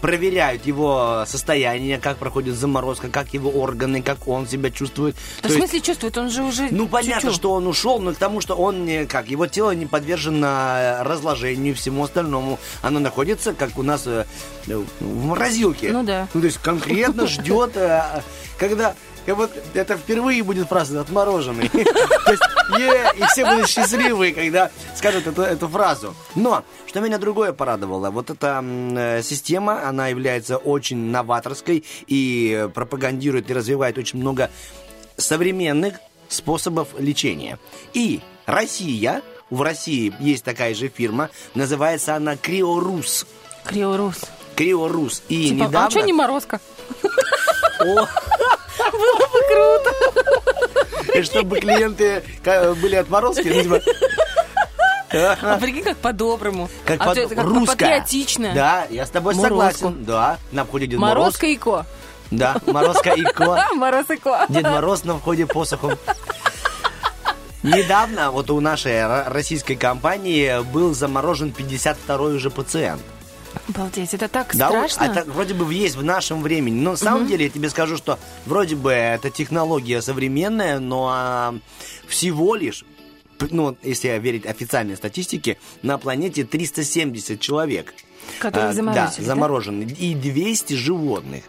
проверяют его состояние, как проходит заморозка, как его органы, как он себя чувствует. Да То в есть, смысле чувствует? Он же уже... ну, понятно, тю-тю. что он ушел, но к тому, что он, не- как, его тело не подвержено э, разложению и всему остальному. Оно находится, как у нас э, э, в морозилке. Ну да. Ну, то есть конкретно ждет, э, когда... И вот это впервые будет фраза «отмороженный». То есть, и все будут счастливые, когда скажут эту, фразу. Но, что меня другое порадовало, вот эта э, система, она является очень новаторской и пропагандирует и развивает очень много современных способов лечения. И Россия, в России есть такая же фирма, называется она Криорус. Криорус. Криорус. И Типа, недавно... а что не морозка? О, И чтобы клиенты были отморозки, ну, типа, А прикинь, как по-доброму. как а это как русская. патриотично. Да, я с тобой Морозку. согласен. Да, на входе Дед Мороз. Морозка и ко. Да, Морозка и Ко. Мороз и ко. Дед Мороз на входе посохом. Недавно вот у нашей ро- российской компании был заморожен 52-й уже пациент. Обалдеть, это так Да, страшно. это вроде бы есть в нашем времени. Но на самом деле я тебе скажу, что вроде бы это технология современная, но а, всего лишь, ну, если верить официальной статистике, на планете 370 человек. Которые А, заморозили, Да, да? заморожены. И 200 животных.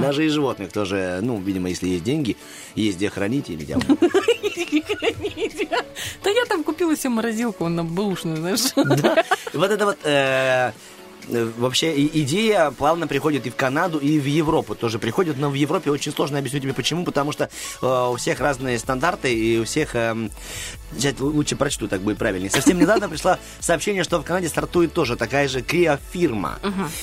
Даже и животных тоже, ну, видимо, если есть деньги, есть где хранить или где. Да я там купила себе морозилку на бэушную, знаешь. Да. Вот это вот э, вообще и- идея плавно приходит и в Канаду, и в Европу тоже приходит, но в Европе очень сложно объяснить тебе почему, потому что э, у всех разные стандарты, и у всех... эм, сейчас лучше прочту, так будет правильнее. Совсем недавно пришло сообщение, что в Канаде стартует тоже такая же криофирма.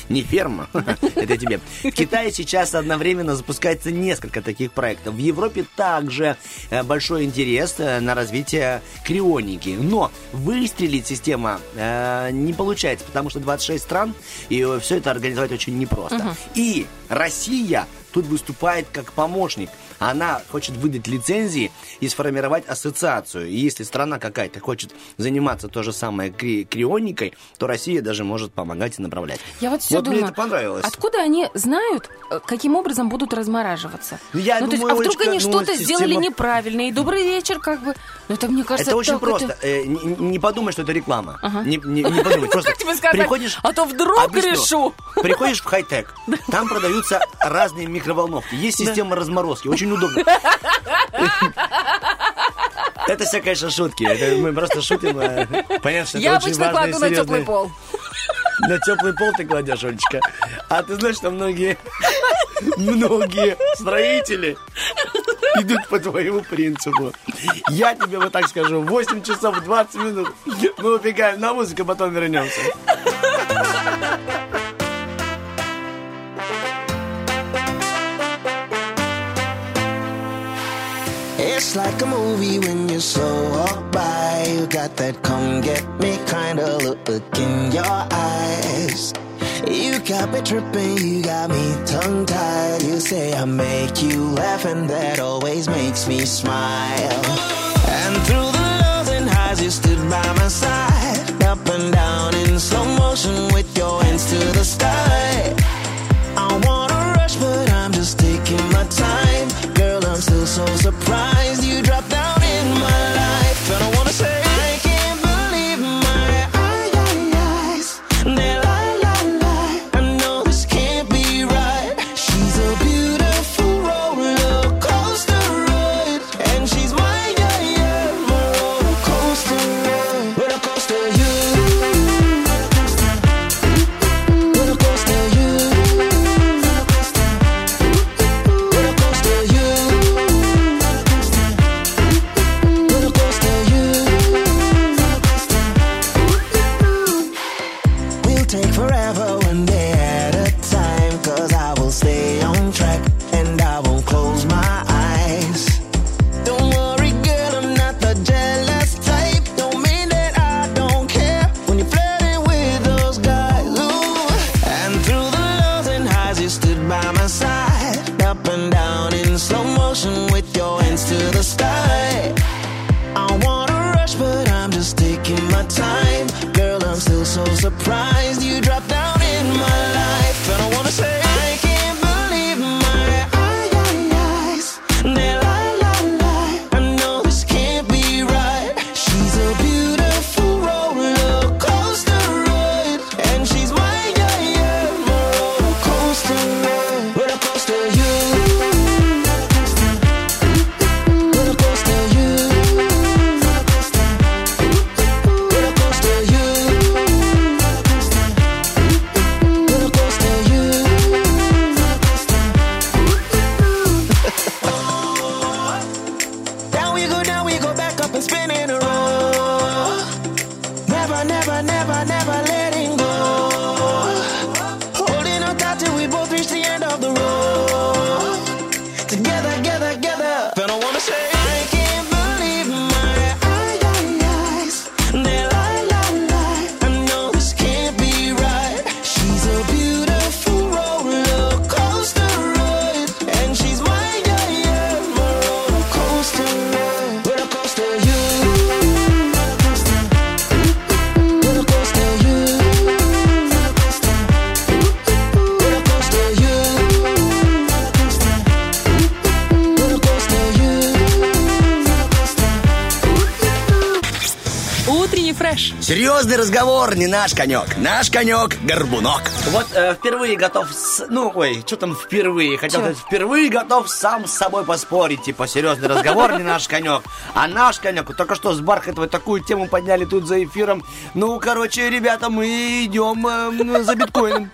Не ферма, это тебе. В Китае сейчас одновременно запускается несколько таких проектов. В Европе также э, большой интерес э, на развитие крионики. Но выстрелить система э, не получается, потому что 26 стран, и все это организовать очень непросто. И Россия тут выступает как помощник. Она хочет выдать лицензии и сформировать ассоциацию. И если страна какая-то хочет заниматься то же самое кри- крионикой, то Россия даже может помогать и направлять. Я вот все вот думаю, мне это понравилось. откуда они знают, э, каким образом будут размораживаться? Я ну, то есть, думаю, а вдруг Олечка, они ну, что-то система- сделали неправильно, и добрый вечер, как бы. Ну, это, мне кажется, Это очень просто. Э, не, не подумай, что это реклама. Ага. Не, не- не подумай. Просто приходишь... А то вдруг решу. Приходишь в хай-тек, там продаются разные микроволновки. Есть система разморозки, очень удобно. Это все, конечно, шутки. Это мы просто шутим. э, Понятно, что Я это очень обычно и кладу на теплый пол. На теплый пол ты кладешь, Олечка. А ты знаешь, что многие, многие строители идут по твоему принципу. Я тебе вот так скажу, 8 часов 20 минут мы убегаем на музыку, потом вернемся. It's like a movie when you slow walk by. You got that come get me kind of look in your eyes. You got me tripping, you got me tongue tied. You say I make you laugh, and that always makes me smile. And through the lows and highs, you stood by my side. Up and down in slow motion with your hands to the sky. I wanna rush, but I'm just taking my time so surprised. By my side. Up and down in slow motion with your hands to the sky. I wanna rush, but I'm just taking my time. Girl, I'm still so surprised you dropped down in my life. Не наш конек. Наш конек – горбунок. Вот э, впервые готов, с- ну, ой, что там впервые? Хотел сказать, впервые готов сам с собой поспорить. Типа, серьезный разговор не наш конек, а наш конек. Только что с Бархатовой такую тему подняли тут за эфиром. Ну, короче, ребята, мы идем э, за биткоином.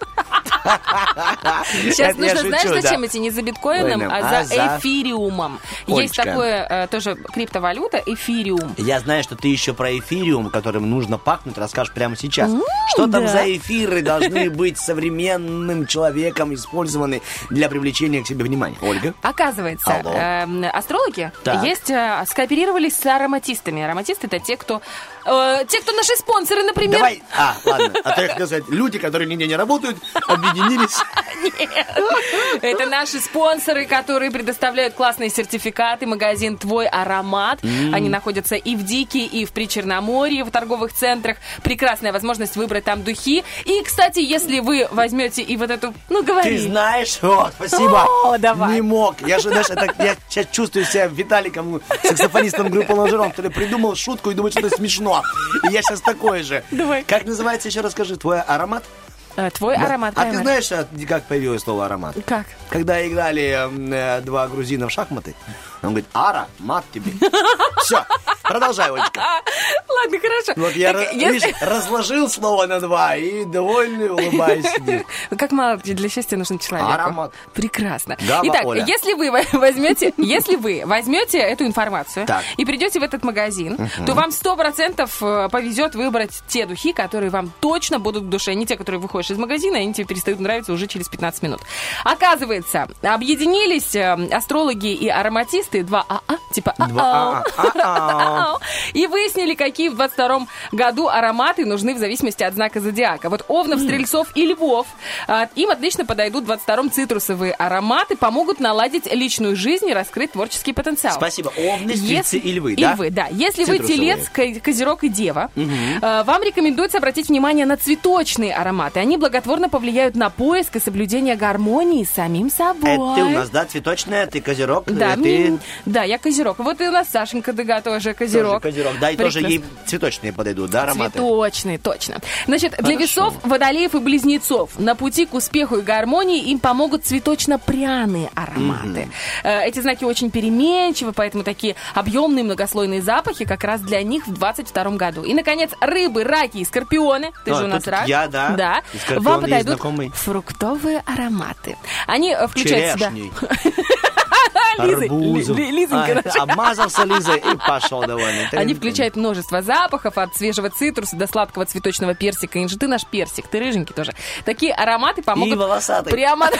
Сейчас Это нужно, знаешь, шучу, да. зачем идти? Не за биткоином, Ой, а а за эфириумом. Есть Олечка. такое э, тоже криптовалюта, эфириум. Я знаю, что ты еще про эфириум, которым нужно пахнуть, расскажешь прямо сейчас. что там да. за эфиры должны быть современным человеком использованы для привлечения к себе внимания? Ольга? Оказывается, эм, астрологи Так. есть, э, скооперировались с ароматистами. Ароматисты это те, кто э, те, кто наши спонсоры, например. Давай, а, ладно, а то я хотел сказать, люди, которые нигде не работают, объединились. Это наши спонсоры, которые предоставляют классные сертификаты. Магазин «Твой аромат». Они находятся и в Дике, и в Причерноморье, в торговых центрах. Прекрасная возможность выбрать там духи. И, кстати, если вы возьмете и вот эту... Ну, говори. Ты знаешь, о, спасибо. О, давай. Не мог. Я же, знаешь, это, я сейчас чувствую себя Виталиком, саксофонистом группы Лонжерон, который придумал шутку и думает, что это смешно. Я сейчас такой же. Давай. Как называется, еще расскажи, твой аромат? Э, Твой аромат. А ты знаешь, а, как появилось слово аромат? Как? Когда играли э, два грузина в шахматы, он говорит, ара, мат тебе. Все, продолжай, Олечка. Ладно, хорошо. Вот я, Так, если- видишь, разложил слово на два и довольный улыбаюсь Как мало для счастья нужно человеку. Аромат. Прекрасно. Гава, Итак, Оля. если вы во- возьмете, если вы возьмете эту информацию Так. и придете в этот магазин, то вам сто процентов э, повезет выбрать те духи, которые вам точно будут в душе. Не те, которые выходишь из магазина, и они тебе перестают нравиться уже через 15 минут. Оказывается, объединились э, астрологи и ароматисты, два АА, типа Два АА. АА. И выяснили, какие в 22 году ароматы нужны в зависимости от знака зодиака. Вот овнов, стрельцов и львов, а, им отлично подойдут в 22-м цитрусовые ароматы, помогут наладить личную жизнь и раскрыть творческий потенциал. Спасибо. Овны, стрельцы и львы, и да? львы, да. Если вы телец, ко- козерог и дева, вам рекомендуется обратить внимание на цветочные ароматы. Они благотворно повлияют на поиск и соблюдение гармонии с самим собой. Это ты у нас, да, цветочная, ты козерог, Да, э, да, я козерог. Вот и у нас Сашенька Дега тоже козерог. тоже козерог. Да, и тоже Прекрасно. ей цветочные подойдут, да, ароматы? Цветочные, точно. Значит, для Хорошо. весов, водолеев и близнецов на пути к успеху и гармонии им помогут цветочно-пряные ароматы. Э, Эти знаки очень переменчивы, поэтому такие объемные многослойные запахи как раз для них в 22 году. И, наконец, рыбы, раки и скорпионы. Ты А, же у нас рак. я, да. Да. Вам подойдут фруктовые ароматы. Они э, включают в себя... Лиза, Ли- Лизонька А. Обмазался Лизой и пошел довольный. Они включают множество запахов, от свежего цитруса до сладкого цветочного персика. Инжи, ты наш персик, ты рыженький тоже. Такие ароматы помогут... И волосатый. Прямо...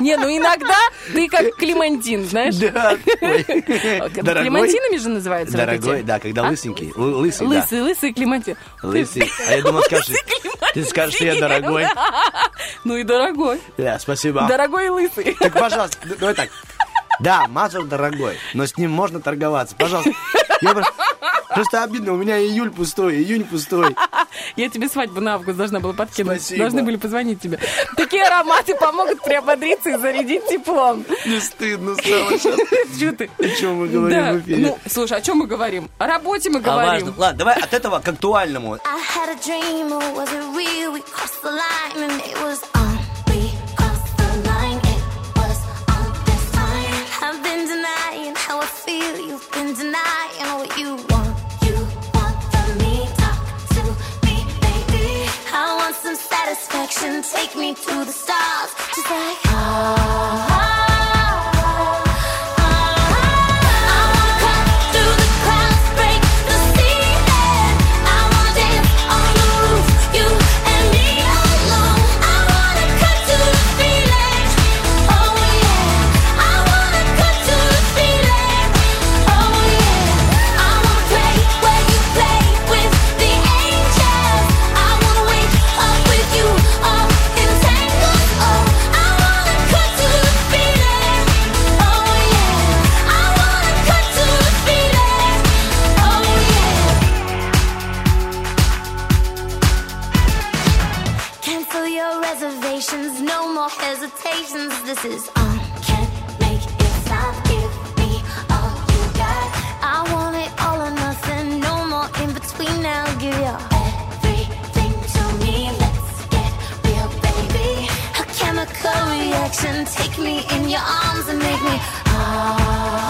Не, ну иногда ты как клемантин, знаешь? Да. Клемантинами же называются Дорогой, да, когда А? лысенький. Лысый, да. Лысый, лысый клемантин. Лысый. А я думал, скажешь, ты скажешь, что я дорогой. Ну и дорогой. Да, спасибо. Дорогой и лысый. Так, пожалуйста, д- давай так. Да, Мазур дорогой, но с ним можно торговаться. Пожалуйста. Я про- Просто обидно, у меня июль пустой, июнь пустой. Я тебе свадьбу на август должна была подкинуть. Спасибо. Должны были позвонить тебе. Такие ароматы помогут приободриться и зарядить теплом. Не стыдно стало сейчас. Чё ты? О чем мы говорим Да. в эфире? Ну, слушай, о чем мы говорим? О работе мы А говорим. важно. Ладно, давай от этого к актуальному. I had a dream, was it real? We crossed the line and it was on. Denying how I feel. You've been denying what you want. You want from me, talk to me, baby. I want some satisfaction. Take me to the stars, just like ah. reaction. Take me in your arms and make me. Oh.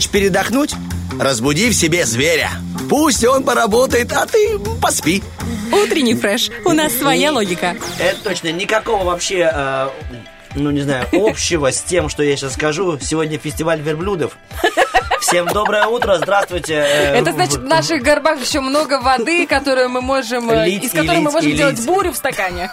Хочешь передохнуть? Разбуди в себе зверя. Пусть он поработает, а ты поспи. Утренний фреш. У нас своя логика. Это точно никакого вообще, э, ну не знаю, общего с тем, что я сейчас скажу. Сегодня фестиваль верблюдов. Всем доброе утро, здравствуйте. э, Это значит, в наших горбах еще много воды, которую мы можем, э, Лить из которой мы лить, можем и делать лить. бурю в стакане.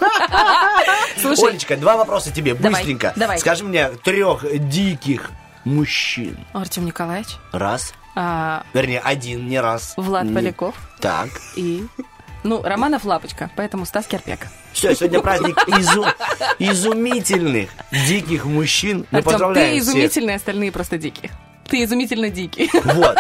Слушай, Олечка, два вопроса тебе, Давай, быстренько. давай. Скажи мне трех диких мужчин. Артем Николаевич, Раз. а, Вернее, один, не раз. Влад Не- Поляков Так. и... Ну, Романов Лапочка, поэтому Стас Керпек. Все, сегодня праздник изу- изумительных диких мужчин. Мы поздравляем ты всех. изумительный, остальные просто дикие. Ты изумительно дикий. Вот.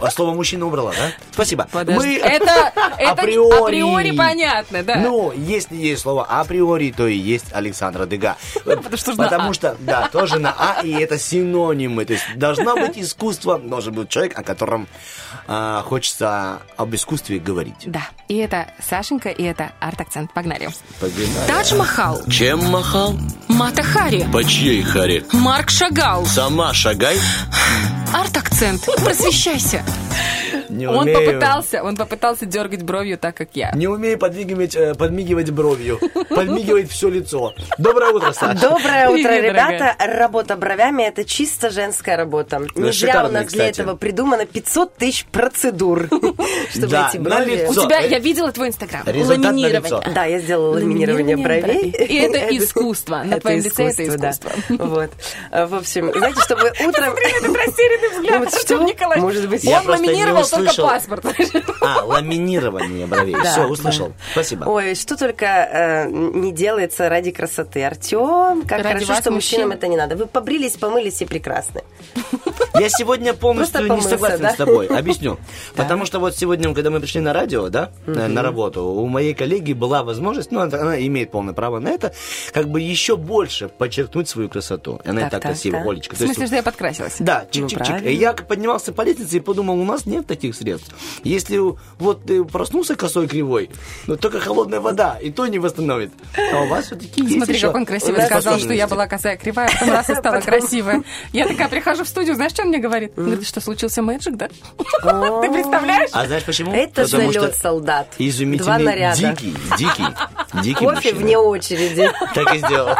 А слово мужчина убрала, да? Спасибо. Подожди. Мы Это, это априори. априори понятно, да. Ну, если есть слово априори, то и есть Александра Дега. Потому что Потому «а». что, да, тоже на А, и это синонимы. То есть должно быть искусство, должен быть человек, о котором а, хочется об искусстве говорить. Да, и это Сашенька, и это арт-акцент. Погнали. Погнали. Тадж Махал, Чем махал? Мата Хари, По чьей харе? Марк Шагал, Сама шагай. арт-акцент. Просвещайся. Не Он умею- попытался, он попытался дергать бровью так, как я. Не умею подмигивать, э, подмигивать бровью. Подмигивать все лицо. Доброе утро, Саша. Доброе утро, Привет, ребята. Работа бровями – это чисто женская работа. Не зря у нас для кстати. этого придумано 500 тысяч процедур, чтобы Да, эти на брови... лицо. У тебя, э, я видела твой инстаграм. Ламинирование. Да, я сделала ламинирование бровей. И это искусство. На твоем лице это да. искусство. Вот. А, В общем, знаете, чтобы утром... Этот растерянный взгляд, вот Артем что? Николаевич. Может быть, Я Он ламинировал только услышал. паспорт. А, ламинирование бровей. Да, Все, услышал. Спасибо. Ой, что только э, не делается ради красоты. Артем, как Ради хорошо, вас, что мужчинам мужчин. это не надо. Вы побрились, помылись и прекрасны. Я сегодня полностью Просто не помылся, согласен да? с тобой. Объясню. Потому что вот сегодня, когда мы пришли на радио, да, э, на работу, у моей коллеги была возможность, ну, она, она имеет полное право на это, как бы еще больше подчеркнуть свою красоту. Она и Так, так так, красива, так. Олечка. В То есть смысле, что я подкрасилась? Да, Ну, чик-чик-чик. И я поднимался по лестнице и подумал, у нас нет таких средств. Если вот ты проснулся косой кривой, но только холодная вода, и то не восстановит. А у вас все-таки есть Смотри, еще как он красиво сказал, что я была косая кривая, а потом раз и стала красивая. Я такая прихожу в студию, знаешь, что он мне говорит? Говорит, что случился мэджик, да? Ты представляешь? А знаешь почему? Это залет, что солдат. Два Изумительный, наряда. дикий, дикий, дикий Кофе вне очереди. Так и сделал.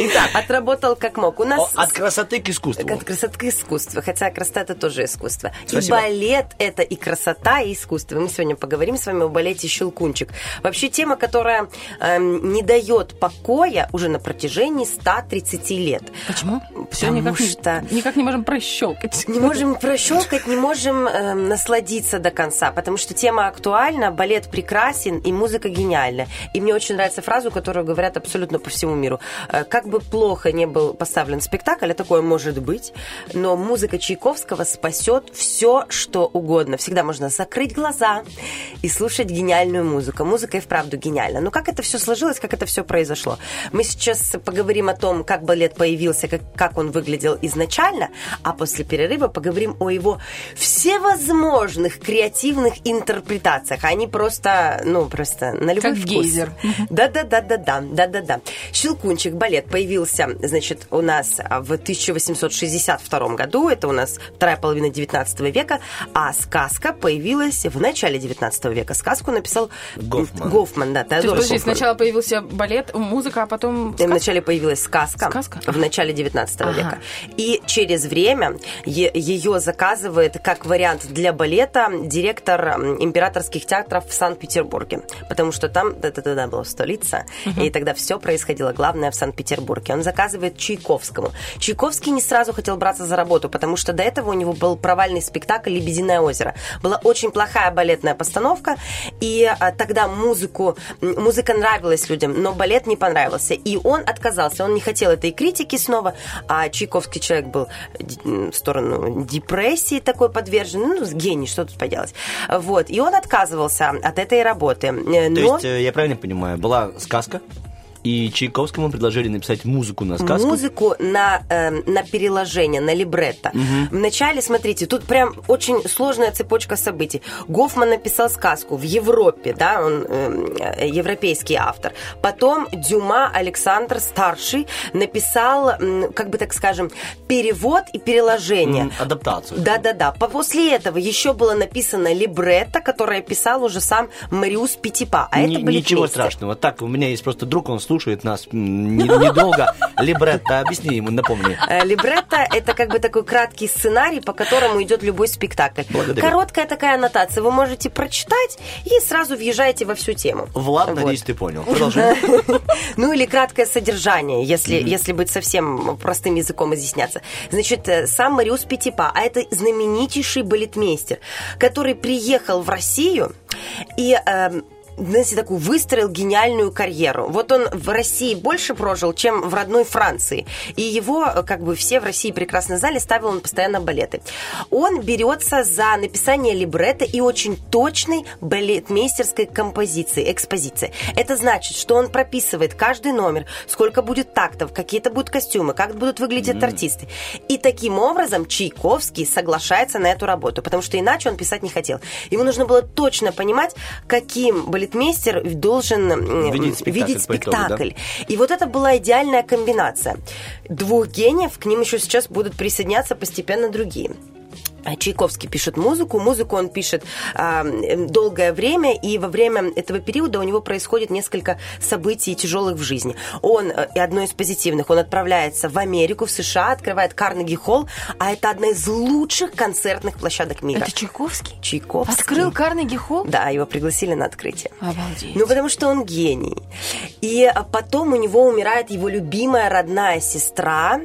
Итак, Отработал как мог. У нас от красоты к искусству. От красоты к искусству. Хотя красота это тоже искусство. Спасибо. И балет это и красота, и искусство. Мы сегодня поговорим с вами о балете Щелкунчик. Вообще тема, которая эм, не дает покоя уже на протяжении 130 лет. Почему? Все Потому никак, что никак не можем прощелкать. не можем прощелкать, не можем эм, насладиться до конца, потому что тема актуальна, балет прекрасен и музыка гениальна. И мне очень нравится фразу, которую говорят абсолютно по всему миру. Э, Как бы плохо не был поставлен спектакль, а такое может быть, но музыка Чайковского спасет все, что угодно. Всегда можно закрыть глаза и слушать гениальную музыку. Музыка и вправду гениальна. Но как это все сложилось, как это все произошло? Мы сейчас поговорим о том, как балет появился, как, как он выглядел изначально, а после перерыва поговорим о его всевозможных креативных интерпретациях. Они просто, ну, просто на любой Как вкус. гейзер. Да-да-да-да-да, да-да-да. Щелкунчик балет появился, значит, у нас в 1862 году, это у нас вторая половина 19 века, а сказка появилась в начале 19 века. Сказку написал Гофман. Гофман, да, То есть, Теодор подожди, Гофман. сначала появился балет, музыка, а потом... сказка? Вначале появилась сказка, Сказка? в начале 19 Ага. века. И через время ее заказывает как вариант для балета директор императорских театров в Санкт-Петербурге. Потому что там, да-да-да, была столица, и тогда все происходило, главное, в Санкт-Петербурге. Он заказывает Чайковскому. Чайковский не сразу хотел браться за работу, потому что до этого у него был провальный спектакль «Лебединое озеро». Была очень плохая балетная постановка, и а, тогда музыку, музыка нравилась людям, но балет не понравился. И он отказался, он не хотел этой критики снова, а Чайковский человек был в сторону депрессии такой подвержен, ну, гений, что тут поделать. Вот, и он отказывался от этой работы. Э, То Но... есть, э, я правильно понимаю, была сказка, И Чайковскому предложили написать музыку на сказку. Музыку на, эм, на переложение, на либретто. Вначале, смотрите, тут прям очень сложная цепочка событий. Гофман написал сказку в Европе, да, он эм, э, европейский автор. Потом Дюма Александр Старший написал, как бы так скажем, перевод и переложение. Адаптацию. Да-да-да. По- После этого еще было написано либретто, которое писал уже сам Мариус Петипа. А Ни- это были Ничего страшного. Так, у меня есть просто друг, он слушает нас м, не- недолго. Либретто, объясни ему, напомни. Э, Либретто – это как бы такой краткий сценарий, по которому идет любой спектакль. Благодарю. Короткая такая аннотация. Вы можете прочитать и сразу въезжаете во всю тему. Влад, Вот. надеюсь, ты понял. Продолжай. Ну или краткое содержание, если, если быть совсем простым языком изъясняться. Значит, э, сам Мариус Петипа, а это знаменитейший балетмейстер, который приехал в Россию и... эм, знаете, такую выстроил гениальную карьеру. Вот он в России больше прожил, чем в родной Франции. И его, э, как бы, все в России прекрасно знали, ставил он постоянно балеты. Он берется за написание либретто и очень точной балетмейстерской композиции, экспозиции. Это значит, что он прописывает каждый номер, сколько будет тактов, какие это будут костюмы, как будут выглядеть артисты. И таким образом Чайковский соглашается на эту работу, потому что иначе он писать не хотел. Ему нужно было точно понимать, каким балетмейстер должен Видеть спектакль видеть по итогу, да? спектакль. И вот это была идеальная комбинация. Двух гениев, к ним еще сейчас будут присоединяться постепенно другие. А Чайковский пишет музыку, музыку он пишет м, долгое время, и во время этого периода у него происходит несколько событий тяжелых в жизни. Он, э, и одно из позитивных, он отправляется в Америку, в США, открывает Карнеги Холл, а это одна из лучших концертных площадок мира. Это Чайковский? Чайковский. Открыл Карнеги Холл? Да, его пригласили на открытие. Обалдеть. Ну, потому что он гений. И а, потом у него умирает его любимая родная сестра.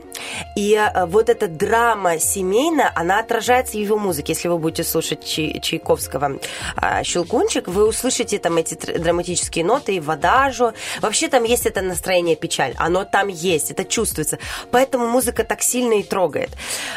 И а, вот эта драма семейная, она отражается в его музыке. Если вы будете слушать Чай- Чайковского а, «Щелкунчик», вы услышите там эти драматические ноты и в. Вообще там есть это настроение печаль. Оно там есть, это чувствуется. Поэтому музыка так сильно и трогает.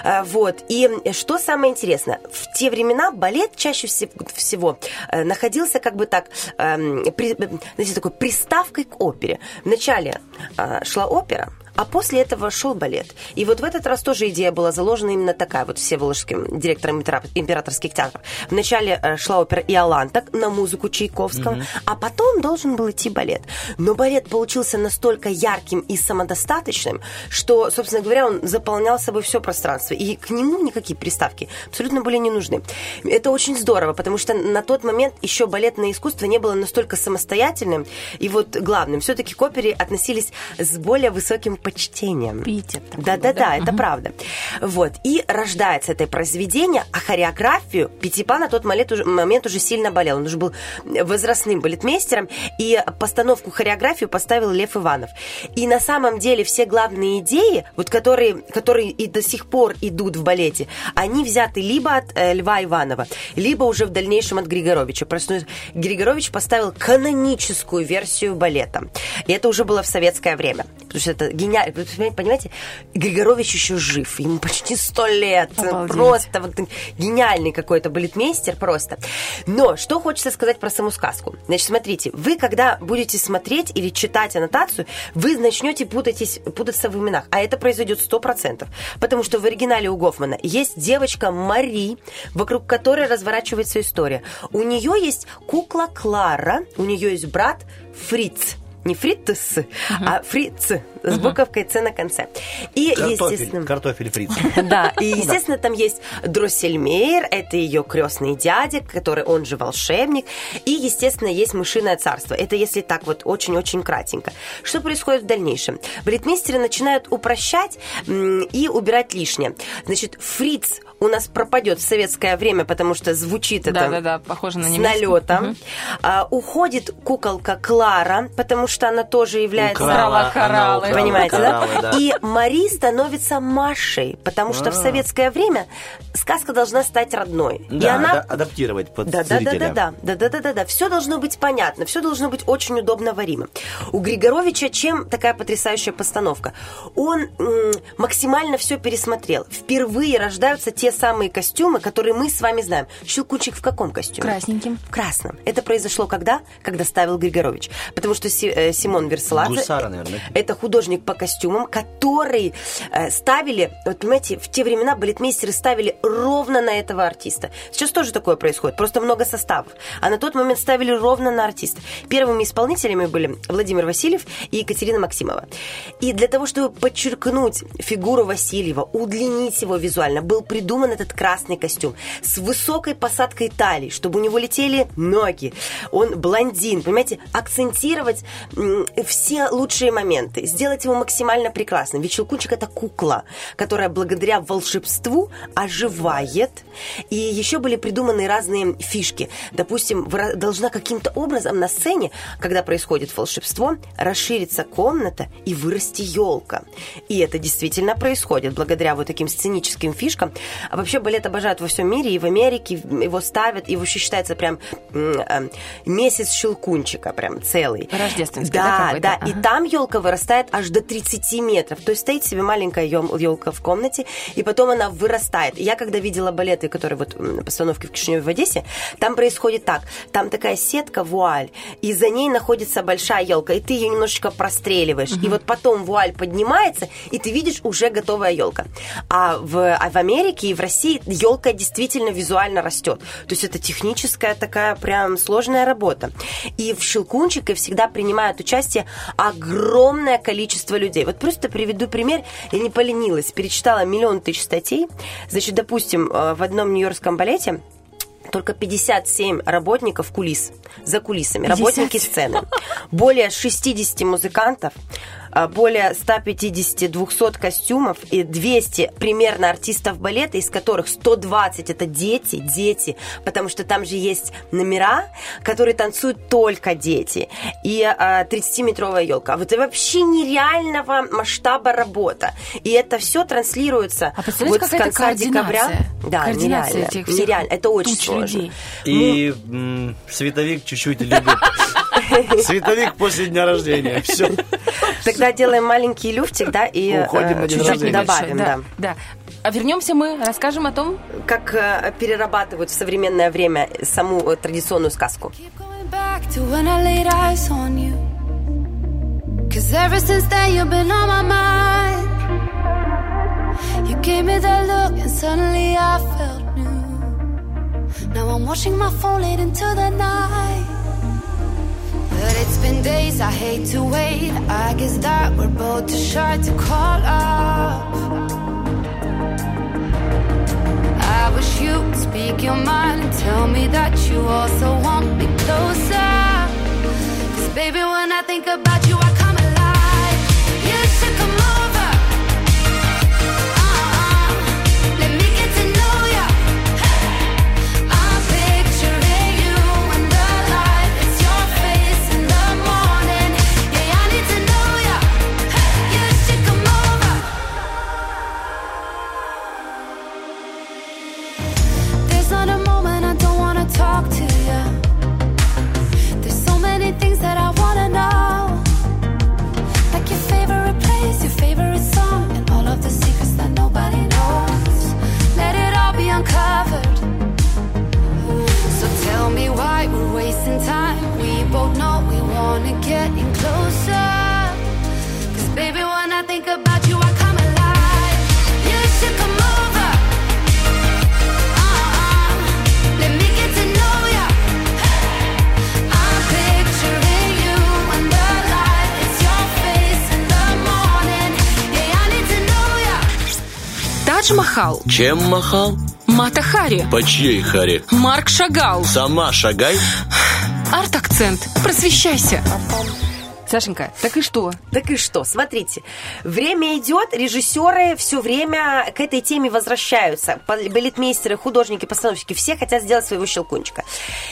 А, Вот. И что самое интересное, в те времена балет чаще все- всего э, находился как бы так, эм, э, знаете, такой приставкой к опере. Вначале э, шла опера, а после этого шел балет. И вот в этот раз тоже идея была заложена именно такая, вот всеволожским директором импера- императорских театров. Вначале э, шла опера «Иоланта» на музыку Чайковского, а потом должен был идти балет. Но балет получился настолько ярким и самодостаточным, что, собственно говоря, он заполнял собой все пространство. И к нему никакие приставки абсолютно были не нужны. Это очень здорово, потому что на тот момент еще балетное искусство не было настолько самостоятельным и вот главным. Все-таки к опере относились с более высоким почтением. Питер Да-да-да, это правда. Вот. И рождается это произведение, а хореографию Пятипа на тот момент уже, момент уже сильно болел. Он уже был возрастным балетмейстером, и постановку хореографию поставил Лев Иванов. И на самом деле все главные идеи, вот которые, которые и до сих пор идут в балете, они взяты либо от э, Льва Иванова, либо уже в дальнейшем от Григоровича. Просто Григорович поставил каноническую версию балета. И это уже было в советское время. Потому что это гениально. Вы понимаете, Григорович еще жив. Ему почти сто лет. Обалдеть. Просто вот гениальный какой-то балетмейстер просто. Но что хочется сказать про саму сказку. Значит, смотрите, вы когда будете смотреть или читать аннотацию, вы начнете путаться в именах. А это произойдет сто процентов. Потому что в оригинале у Гофмана есть девочка Мари, вокруг которой разворачивается история. У нее есть кукла Клара, у нее есть брат Фриц. Не Фритц, а Фриц с буковкой Ц на конце. И, естественно... Картофель, фриц. Да, и, естественно, там есть Дроссельмейр, это ее крестный дядя, который он же волшебник. И, естественно, есть мышиное царство. Это если так вот очень-очень кратенько. Что происходит в дальнейшем? Балетмейстеры начинают упрощать и убирать лишнее. Значит, фриц у нас пропадет в советское время, потому что звучит это Да-да-да, похоже на с немецкий. налетом. Мгм. А, уходит куколка Клара, потому что она тоже является... Украла кораллы. украла Понимаете, да? кораллы, да. И Мари становится Машей, потому что в А. советское время сказка должна стать родной. и Да, она... ада- адаптировать под Да, да, да, да, да, да, да, да, да, да. Все должно быть понятно, все должно быть очень удобно варимо. У Григоровича чем такая потрясающая постановка? Он м, максимально все пересмотрел. Впервые рождаются те те самые костюмы, которые мы с вами знаем. Щелкунчик в каком костюме? Красненьким. В красном. Это произошло когда? Когда ставил Григорович. Потому что Си- э, Симон Версаладзе... Гусара, наверное. Это художник по костюмам, который э, ставили, вот понимаете, в те времена балетмейстеры ставили ровно на этого артиста. Сейчас тоже такое происходит, просто много составов. А на тот момент ставили ровно на артиста. Первыми исполнителями были Владимир Васильев и Екатерина Максимова. И для того, чтобы подчеркнуть фигуру Васильева, удлинить его визуально, был придуман этот красный костюм с высокой посадкой талии, чтобы у него летели ноги. Он блондин, понимаете, акцентировать все лучшие моменты, сделать его максимально прекрасным. Ведь Щелкунчик это кукла, которая благодаря волшебству оживает. И еще были придуманы разные фишки. Допустим, должна каким-то образом на сцене, когда происходит волшебство, расшириться комната и вырасти елка. И это действительно происходит благодаря вот таким сценическим фишкам. А вообще балет обожают во всем мире, и в Америке его ставят, и вообще считается прям м, э, месяц щелкунчика, прям целый. Рождественский, да, Да, да, Ага. и там елка вырастает аж до 30 метров. То есть стоит себе маленькая елка в комнате, и потом она вырастает. Я когда видела балеты, которые вот м, постановки в Кишиневе в Одессе, там происходит так. Там такая сетка, вуаль, и за ней находится большая елка, и ты ее немножечко простреливаешь. И вот потом вуаль поднимается, и ты видишь уже готовая елка. А в, а в Америке и в России елка действительно визуально растет. То есть это техническая такая прям сложная работа. И в Щелкунчике всегда принимают участие огромное количество людей. Вот просто приведу пример. Я не поленилась, перечитала миллион тысяч статей. Значит, допустим, э, в одном нью-йоркском балете только 57 работников кулис, за кулисами, 50? работники сцены, более 60 музыкантов, более 150-200 костюмов и 200 примерно артистов балета, из которых 120 это дети, дети, потому что там же есть номера, которые танцуют только дети, и а, 30-метровая елка. Вот это вообще нереального масштаба работа. И это все транслируется А вот с конца декабря. Да, Координация нереально. этих всех нереально. Это очень сложно. людей. И м, световик чуть-чуть любит. Световик после дня рождения. Все. Тогда делаем маленький люфтик, да, и э, Уходим на день чуть-чуть добавим, да. да. А вернемся мы, расскажем о том, Как э, перерабатывают в современное время саму э, традиционную сказку. Going back to when I laid eyes on you. Cause ever since then you've been on my mind. You gave me that look and suddenly I felt new. Now I'm watching my phone late into the night. But it's been days, I hate to wait. I guess that we're both too shy to call up. I wish you'd speak your mind and tell me that you also want me closer. Cause baby, when I think about you, I wanna get in closer. Cause baby, when I think about you, I come alive. You should come over. Uh-uh. Let me get to know ya. I'm picturing you in the light. It's your face in the morning. Yeah, I need to know ya. Тадж-Махал, Чем махал? Мата Хари, По чьей харе? Марк Шагал, Сама шагай. Арт-акцент. Просвещайся. Сашенька, так и что? Так и что, смотрите, время идет, режиссеры все время к этой теме возвращаются. Бал- Балетмейстеры, художники, постановщики, все хотят сделать своего щелкунчика.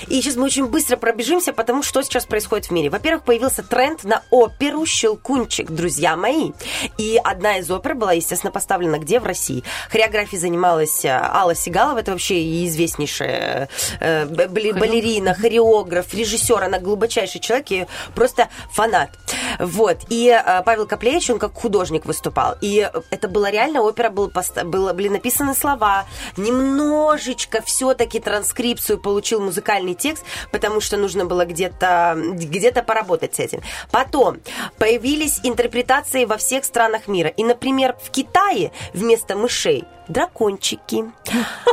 И сейчас мы очень быстро пробежимся, потому что сейчас происходит в мире. Во-первых, появился тренд на оперу «Щелкунчик», друзья мои. И одна из опер была, естественно, поставлена где? В России. Хореографией занималась э, Алла Сигалова, это вообще и известнейшая э, балерина, хореограф, режиссер, она глубочайший человек, её просто фанат. Фанат. Вот. И э, Павел Коплевич, он как художник выступал. И это была реально опера, был, поста- было, были написаны слова. Немножечко все-таки транскрипцию получил музыкальный текст, потому что нужно было где-то где поработать с этим. Потом появились интерпретации во всех странах мира. И, например, в Китае вместо мышей дракончики.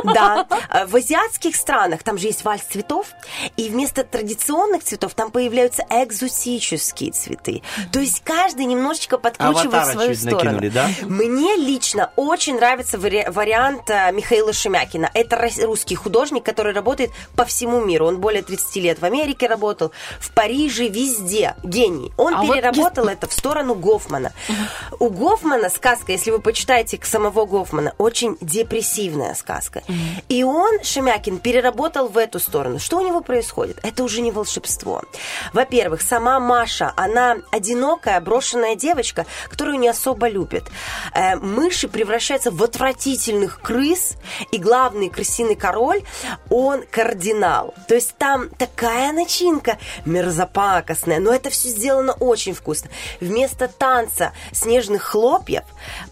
Да. А В азиатских странах там же есть вальс цветов, и вместо традиционных цветов там появляются экзотические цветы. То есть каждый немножечко подкручивает Аватара в свою сторону. накинули, да? Мне лично очень нравится вари- вариант э, Михаила Шемякина. Это русский художник, который работает по всему миру. Он более 30 лет в Америке работал, в Париже, везде. Гений. Он А вот переработал это в сторону Гофмана. У Гофмана сказка, если вы почитаете к самого Гофмана, очень депрессивная сказка. И он, Шемякин, переработал в эту сторону. Что у него происходит? Это уже не волшебство. Во-первых, сама Маша, она одинокая, брошенная девочка, которую не особо любит. Э, мыши превращаются в отвратительных крыс, и главный крысиный король, он кардинал. То есть там такая начинка мерзопакостная, но это все сделано очень вкусно. Вместо танца снежных хлопьев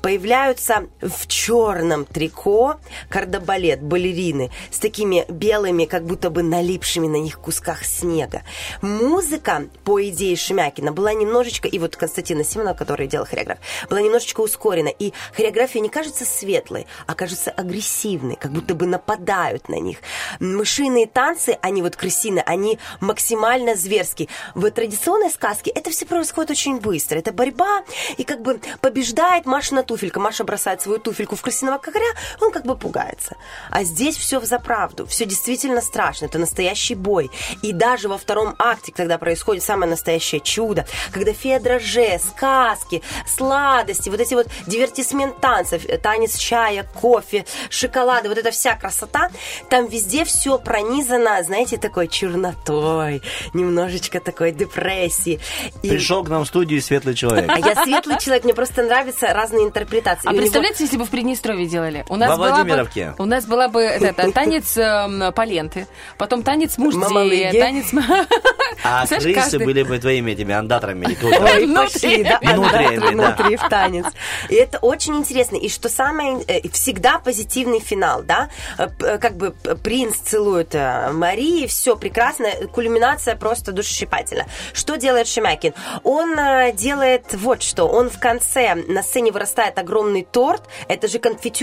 появляются в черном трико кардебалет, балерины с такими белыми, как будто бы налипшими на них кусках снега. Музыка, по идее Шемякина, была немножечко, и вот Константина Симонова, который делал хореограф, была немножечко ускорена. И хореография не кажется светлой, а кажется агрессивной, как будто бы нападают на них. Мышиные танцы, они вот крысины, они максимально зверские. В традиционной сказке это все происходит очень быстро. Это борьба, и как бы побеждает Машина туфелька. Маша бросает свою туфельку в крысиного когря, он как бы пугается. А здесь все в заправду, все действительно страшно, это настоящий бой. И даже во втором акте, когда происходит самое настоящее чудо, когда фея дрожже, сказки, сладости, вот эти вот дивертисмент танцев, танец чая, кофе, шоколада, вот эта вся красота, там везде все пронизано, знаете, такой чернотой, немножечко такой депрессии. И- Пришел к нам в студию светлый человек. а я светлый человек, мне просто нравятся разные интерпретации. А него- представляете, если бы в Приднестровье делали? У нас Во была бы, Владимировке. у нас была бы это, это, танец эм, поленты, потом танец муждея, танец... А крысы были бы твоими этими андаторами. Ой, Внутри. пошли, да, внутри, в танец. И это очень интересно. И что самое, э, всегда позитивный финал, да? Э, э, Как бы принц целует э, Марии, все прекрасно, кульминация просто душесчипательна. Что делает Шемякин? Он э, делает вот что. Он в конце на сцене вырастает огромный торт. Это же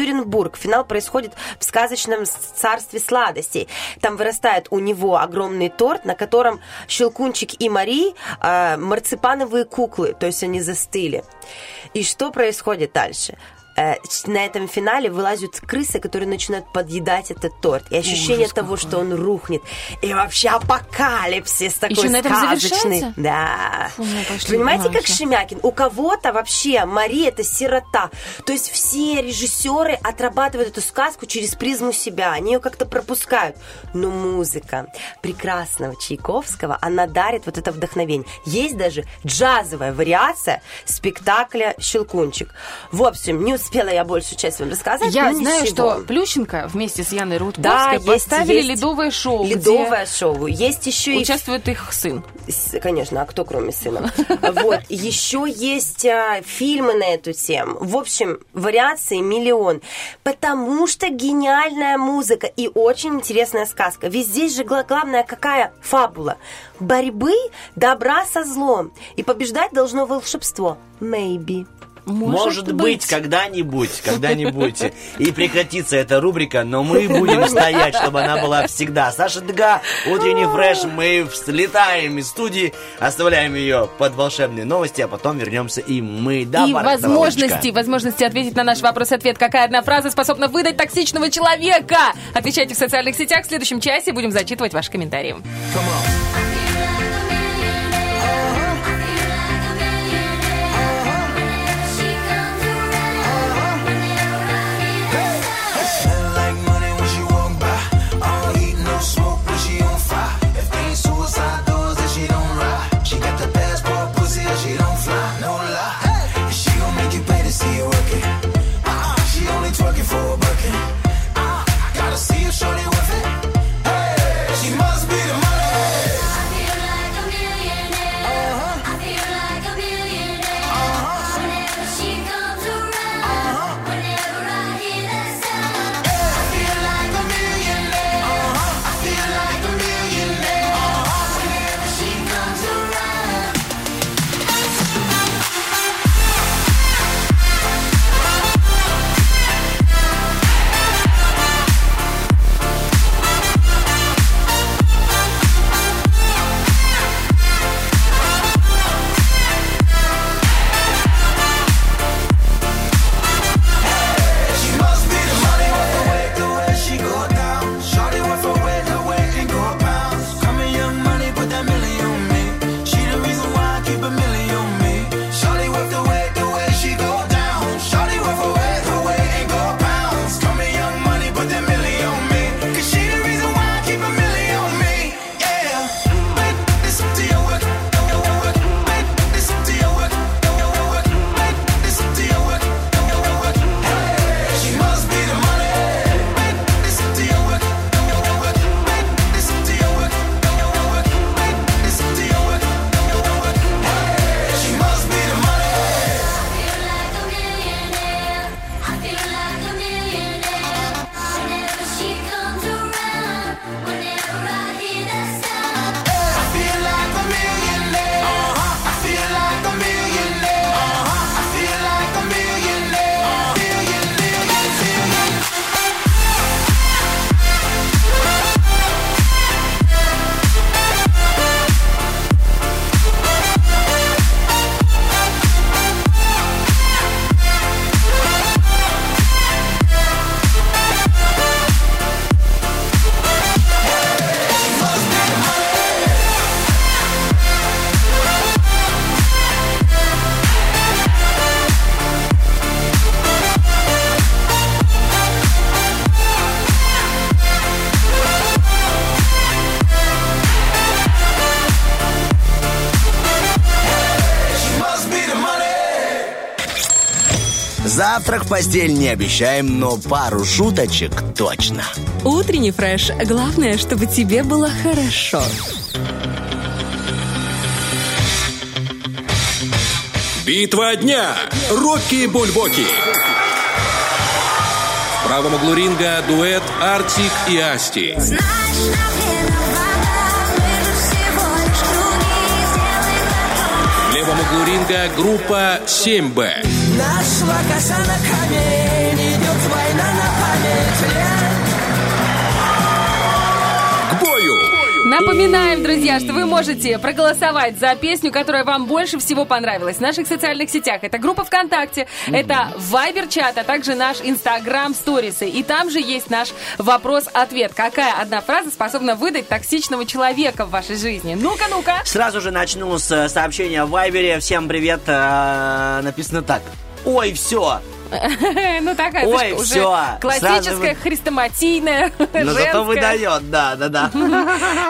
конфитюренбург. Финал происходит в сказочном царстве сладостей. Там вырастает у него огромный торт, на котором Щелкунчик и Мари э, марципановые куклы, то есть они застыли. И что происходит дальше? Э, На этом финале вылазят крысы, которые начинают подъедать этот торт. И ощущение Ужас того, какой. что он рухнет. И вообще апокалипсис такой Ещё на этом сказочный. завершается? Да. Фу, ну, пошли Понимаете, как. Шемякин? У кого-то вообще Мария это сирота. То есть все режиссеры отрабатывают эту сказку через призму себя. Они ее как-то пропускают. Но музыка прекрасного Чайковского, она дарит вот это вдохновение. Есть даже джазовая вариация спектакля «Щелкунчик». В общем, не успела я большую часть вам рассказать. Я знаю, ничего. что Плющенко вместе с Яной да, Рудковской есть, поставили есть ледовое шоу, Ледовое шоу. Есть еще и участвует их сын. Конечно, а кто кроме сына? Вот. Еще есть а, фильмы на эту тему. В общем, вариаций миллион. Потому что гениальная музыка и очень интересная сказка. Ведь здесь же гла- главная какая фабула? Борьбы добра со злом. И побеждать должно волшебство. Maybe. Может быть, когда-нибудь, когда-нибудь и прекратится эта рубрика, но мы будем стоять, чтобы она была всегда. Саша Дга, утренний фреш, мы взлетаем из студии, оставляем ее под волшебные новости, а потом вернемся и мы. Да, и возможности, возможности ответить на наш вопрос-ответ. Какая одна фраза способна выдать токсичного человека? Отвечайте в социальных сетях. В следующем часе будем зачитывать ваши комментарии. Smell в постель не обещаем, но пару шуточек точно. Утренний фреш. Главное, чтобы тебе было хорошо. Битва дня. Рокки Бульбоки. В правом углу ринга дуэт Артик и Асти. В левом углу ринга группа 7Б. Нашла коса на камень, идет война на память. К бою! Напоминаем, друзья, что вы можете проголосовать за песню, которая вам больше всего понравилась в наших социальных сетях. Это группа ВКонтакте, это Вайбер-чат, а также наш Инстаграм сторисы. И там же есть наш вопрос-ответ. Какая одна фраза способна выдать токсичного человека в вашей жизни? Ну-ка, ну-ка. Сразу же начну с э, сообщения в Вайбере. Всем привет. э, Написано так. Ой, все. Ну, такая, Ой, знаешь, уже всё. классическая, Сразу хрестоматийная, Но зато выдает, да, да, да.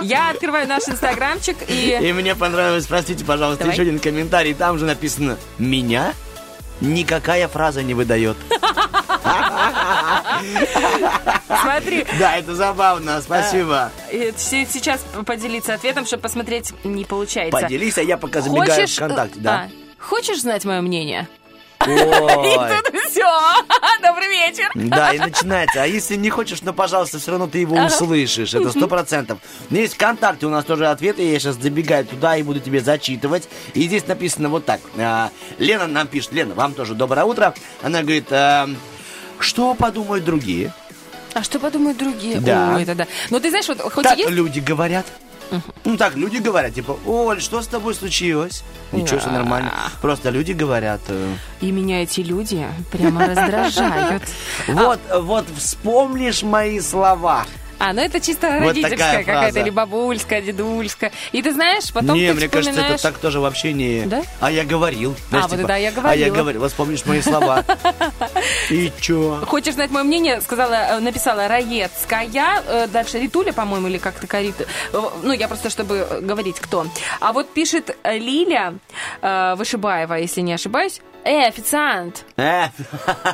Я открываю наш инстаграмчик и... И мне понравилось, простите, пожалуйста, Давай. еще один комментарий. Там же написано «Меня никакая фраза не выдает». Смотри, Да, это забавно, спасибо. э, се- сейчас поделиться ответом, чтобы посмотреть, не получается. Поделись, а я пока забегаю Хочешь, в ВКонтакте, э, да. а, хочешь знать мое мнение? Ой. Все, добрый вечер. Да, и начинается. А если не хочешь, ну, пожалуйста, все равно ты его услышишь. Это сто процентов. Есть ВКонтакте у нас тоже ответы. Я сейчас забегаю туда и буду тебе зачитывать. И здесь написано вот так. А, Лена нам пишет. Лена, вам тоже доброе утро. Она говорит, а, что подумают другие? А что подумают другие? Да. Ой, это да. Но ты знаешь, вот хоть Так и есть... люди говорят. Ну так, люди говорят, типа, Оль, что с тобой случилось? Ничего, все нормально. Просто люди говорят. э, И меня эти люди прямо раздражают. Вот, вот вспомнишь мои слова. А, ну это чисто Вот родительская какая-то, или бабульская, дедульская. И ты знаешь, потом не, ты мне кажется, это вспоминаешь... так тоже вообще не... Да? А я говорил. Знаешь, вот типа, да, я А я говорил, вот вспомнишь мои слова. И чё? Хочешь знать мое мнение? Сказала, э, написала Раецкая, э, дальше Ритуля, по-моему, или как-то Карит. Э, Ну, я просто, чтобы говорить, кто. А вот пишет Лиля Вышибаева, если не ошибаюсь. Э, официант. Э.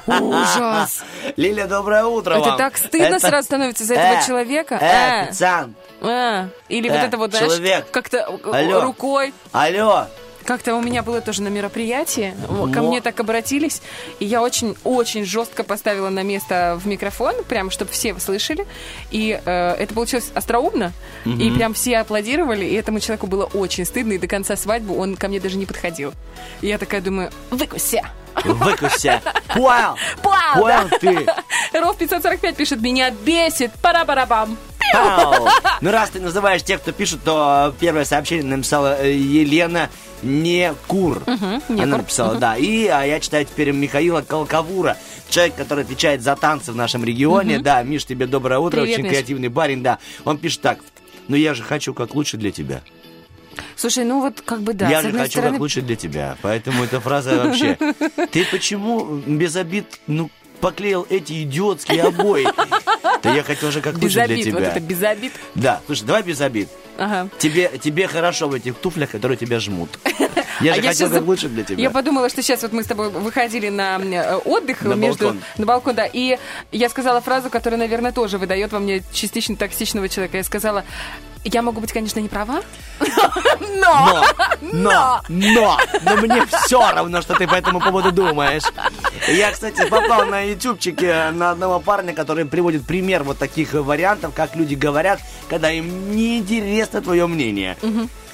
Ужас. Лиля, доброе утро Это вам. так стыдно Это- сразу становится за этого Э, человека. Э, Э. официант. А, или вот Э, это вот, знаешь, человек. как-то э, Алло. рукой. Алло. Как-то у меня было тоже на мероприятии, ко Но- мне так обратились, и я очень-очень жестко поставила на место в микрофон, прям, чтобы все слышали, и э, это получилось остроумно, и прям все аплодировали, и этому человеку было очень стыдно, и до конца свадьбы он ко мне даже не подходил. И я такая думаю, выкуся. Выкуся. Понял. Понял да. ты. Ров 545 пишет, меня бесит, пара-пара-бам. Пау. Ну, раз ты называешь тех, кто пишет, то первое сообщение написала э, Елена Некур. Некур. Она написала, да. И а, я читаю теперь Михаила Колковура, человек, который отвечает за танцы в нашем регионе. Да, Миш, тебе доброе утро, Привет, очень Миш. креативный парень, да. Он пишет так. Ну я же хочу как лучше для тебя. Слушай, ну вот как бы да, я же хочу стороны, как лучше для тебя. Поэтому эта фраза вообще. Ты почему без обид, ну, поклеил эти идиотские обои? Да я хотел же как без лучше для обид, вот тебя. это без обид. Да, слушай, давай без обид. Ага. Тебе, тебе хорошо в этих туфлях, которые тебя жмут. Я А же я хотел щас как лучше для тебя. Я подумала, что сейчас вот мы с тобой выходили на э, отдых На между балкон. на балкон, да, и я сказала фразу, которая, наверное, тоже выдает во мне частично токсичного человека. Я сказала, я могу быть, конечно, не права, но, Но, но, но, но! Мне все равно, что ты по этому поводу думаешь. Я, кстати, попал на ютубчике на одного парня, который приводит пример вот таких вариантов, как люди говорят, когда им неинтересно твое мнение.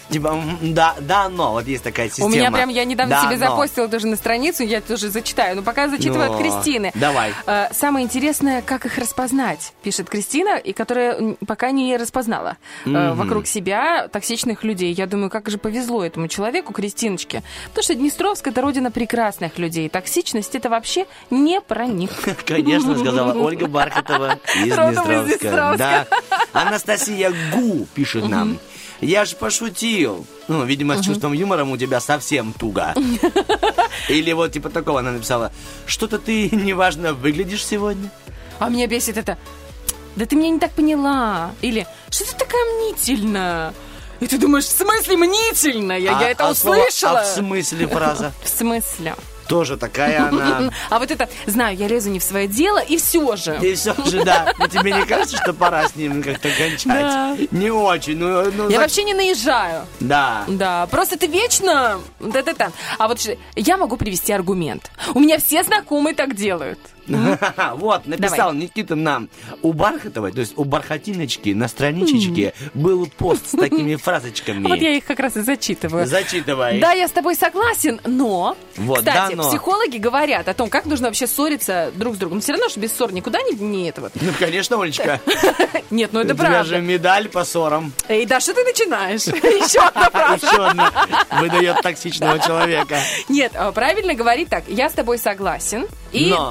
Типа, да, да, но, вот есть такая система. у меня прям, я недавно Да, себе но. запостила тоже на страницу, я тоже зачитаю, но пока зачитываю Ну, от Кристины. давай. Э, Самое интересное, как их распознать, пишет Кристина, и которая пока не распознала э, вокруг себя токсичных людей. Я думаю, как же повезло этому человеку, Кристиночке. Потому что Днестровск это родина прекрасных людей. Токсичность это вообще не про них. Конечно, сказала Ольга Бархатова из. Днестровска. Да. Анастасия Гу пишет нам. Я же пошутил. Ну, видимо, с чувством юмора у тебя совсем туго. Или вот типа такого она написала. Что-то ты неважно выглядишь сегодня. А меня бесит это. Да ты меня не так поняла. Или что ты такая мнительная? И ты думаешь, в смысле мнительная? Я А- это а слово услышала. «а в смысле фраза? В смысле? Тоже такая она. А вот это, знаю, я лезу не в свое дело, и все же. И все же, да. Но тебе не кажется, что пора с ним как-то кончать? Да. Не очень. Ну, ну, Я за- вообще не наезжаю. Да. Да, просто ты вечно... Да-да-да. А вот я могу привести аргумент. У меня все знакомые так делают. Вот, написал Никита нам. У Бархатовой, то есть у Бархатиночки на страничечке был пост с такими фразочками. Вот я их как раз и зачитываю. Зачитывай. Да, я с тобой согласен, но... Вот, Кстати, психологи говорят о том, как нужно вообще ссориться друг с другом. Но все равно, что без ссор никуда не, не этого. Ну, конечно, Олечка. Нет, ну У это тебя правда. же медаль по ссорам. Эй, да, что ты начинаешь? Еще одна фраза. Еще одна выдает токсичного человека. Нет, а, правильно говорить так. Я с тобой согласен. И Но.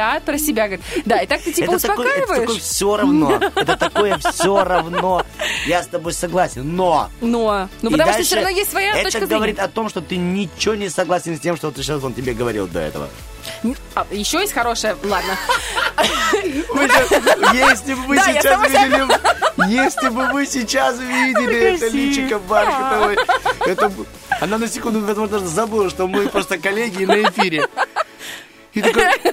Тра-ля-ля про себя говорит. Да, и так ты типа это такое, это успокаиваешь. такое все равно. Это такое все равно. Я с тобой согласен, но... Но, ну потому что все равно есть своя это точка говорит зрения. о том, что ты ничего не согласен с тем, что ты сейчас он тебе говорил до этого. А, еще есть хорошая, ладно. Если бы вы сейчас видели, если бы вы сейчас видели это личико Бархатовой, это она на секунду, возможно, даже забыла, что мы просто коллеги на эфире. И такая, э,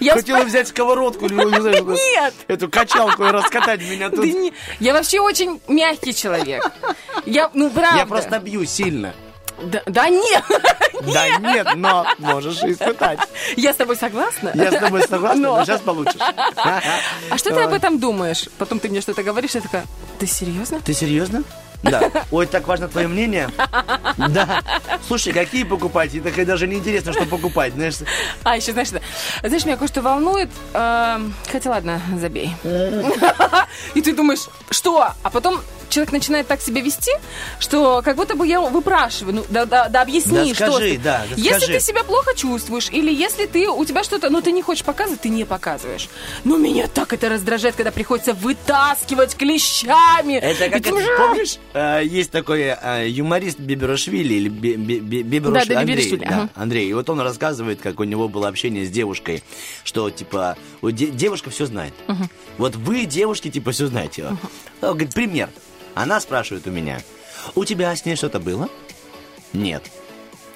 Я хотела взять сковородку, ну, не знаю, Нет. эту качалку и раскатать меня тут. Да не- Я вообще очень мягкий человек. Я, ну, правда. Я просто бью сильно. Да, да нет. Да нет, но можешь испытать. Я с тобой согласна? Я с тобой согласна, Но. но сейчас получишь. А что ты об этом думаешь? Потом ты мне что-то говоришь, я такая, ты серьезно? Ты серьезно? Да. Ой, так важно твое мнение? Да. Слушай, какие покупать? И так и даже не интересно, что покупать, знаешь. А, еще, знаешь, что- знаешь, меня кое-что волнует. эм, хотя ладно, забей. И ты думаешь, что? А потом человек начинает так себя вести, что как будто бы я выпрашиваю, ну, да, да, да объясни, Да что скажи, ты. да, да Если скажи. ты себя плохо чувствуешь, или если ты, у тебя что-то, ну, ты не хочешь показывать, ты не показываешь. Но меня так это раздражает, когда приходится вытаскивать клещами. Это как это, помнишь, э, есть такой э, юморист Биберашвили или Би- Би- Би- Биберуш- Да, да, Андрей, да, ага. Андрей. И вот он рассказывает, как у него было общение с девушкой, что типа девушка все знает. Вот вы, девушки, типа все знаете. Он говорит, пример. Она спрашивает у меня, у тебя с ней что-то было? Нет,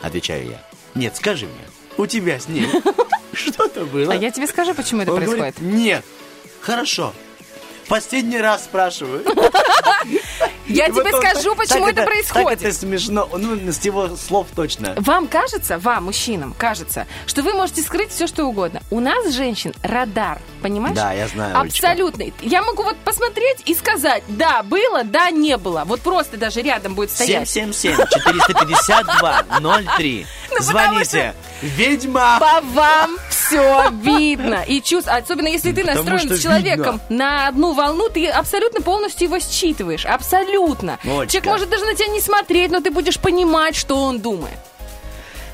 отвечаю я. Нет, скажи мне, у тебя с ней что-то было? А я тебе скажу, почему это происходит. нет, хорошо. Последний раз спрашиваю. Я тебе скажу, почему это происходит. Это смешно. Ну, с его слов точно. Вам кажется, вам, мужчинам, кажется, что вы можете скрыть все, что угодно. У нас, женщин, радар, понимаешь? Да, я знаю. Абсолютно. Я могу вот посмотреть и сказать, да, было, да, не было. Вот просто даже рядом будет стоять. 777-452-03. Ну, Звоните. Ведьма. По вам все видно. И чувств, особенно если ты настроен с человеком на одну волну, ты абсолютно полностью его считываешь. Абсолютно. Олечка. Человек может даже на тебя не смотреть, но ты будешь понимать, что он думает.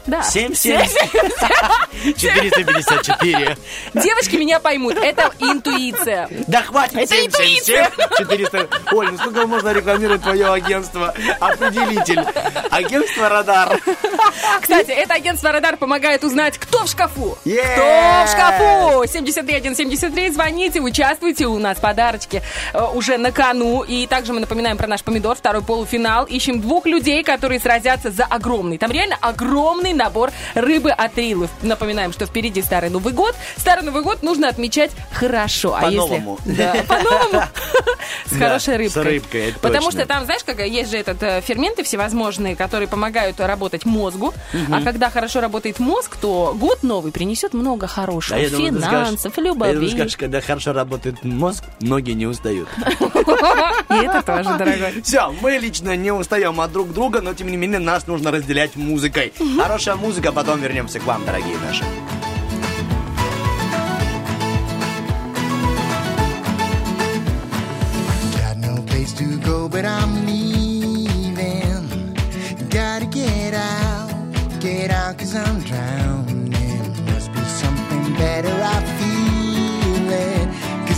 Да. 777-454. Девочки меня поймут. Это интуиция. Да хватит Это 777-400. Оль, ну сколько можно рекламировать твое агентство? Определитель. Агентство Радар. Кстати, это агентство Радар помогает узнать, кто в шкафу. Кто в шкафу? 7173, звоните, участвуйте. У нас подарочки э, уже на кону. И также мы напоминаем про наш помидор, второй полуфинал. Ищем двух людей, которые сразятся за огромный. Там реально огромный набор рыбы от Рилы. Напоминаем, что впереди Старый Новый год. Старый Новый год нужно отмечать хорошо. А если- По-новому. Да, по-новому. С хорошей с рыбкой. рыбкой, это Потому что там, знаешь, как есть же этот э, ферменты всевозможные, которые помогают работать мозгу. А когда хорошо работает мозг, то год новый принесет много хорошего. Финансов, любви. скажешь, когда хорошо работает мозг, ноги не устают. И это тоже, дорогой. Все, мы лично не устаем от друг друга, но тем не менее нас нужно разделять музыкой. Хорошая музыка, потом вернемся к вам, дорогие наши.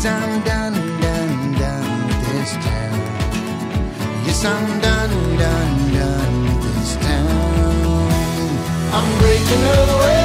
I'm done, done, done with this town. Yes, I'm done, done I'm breaking away,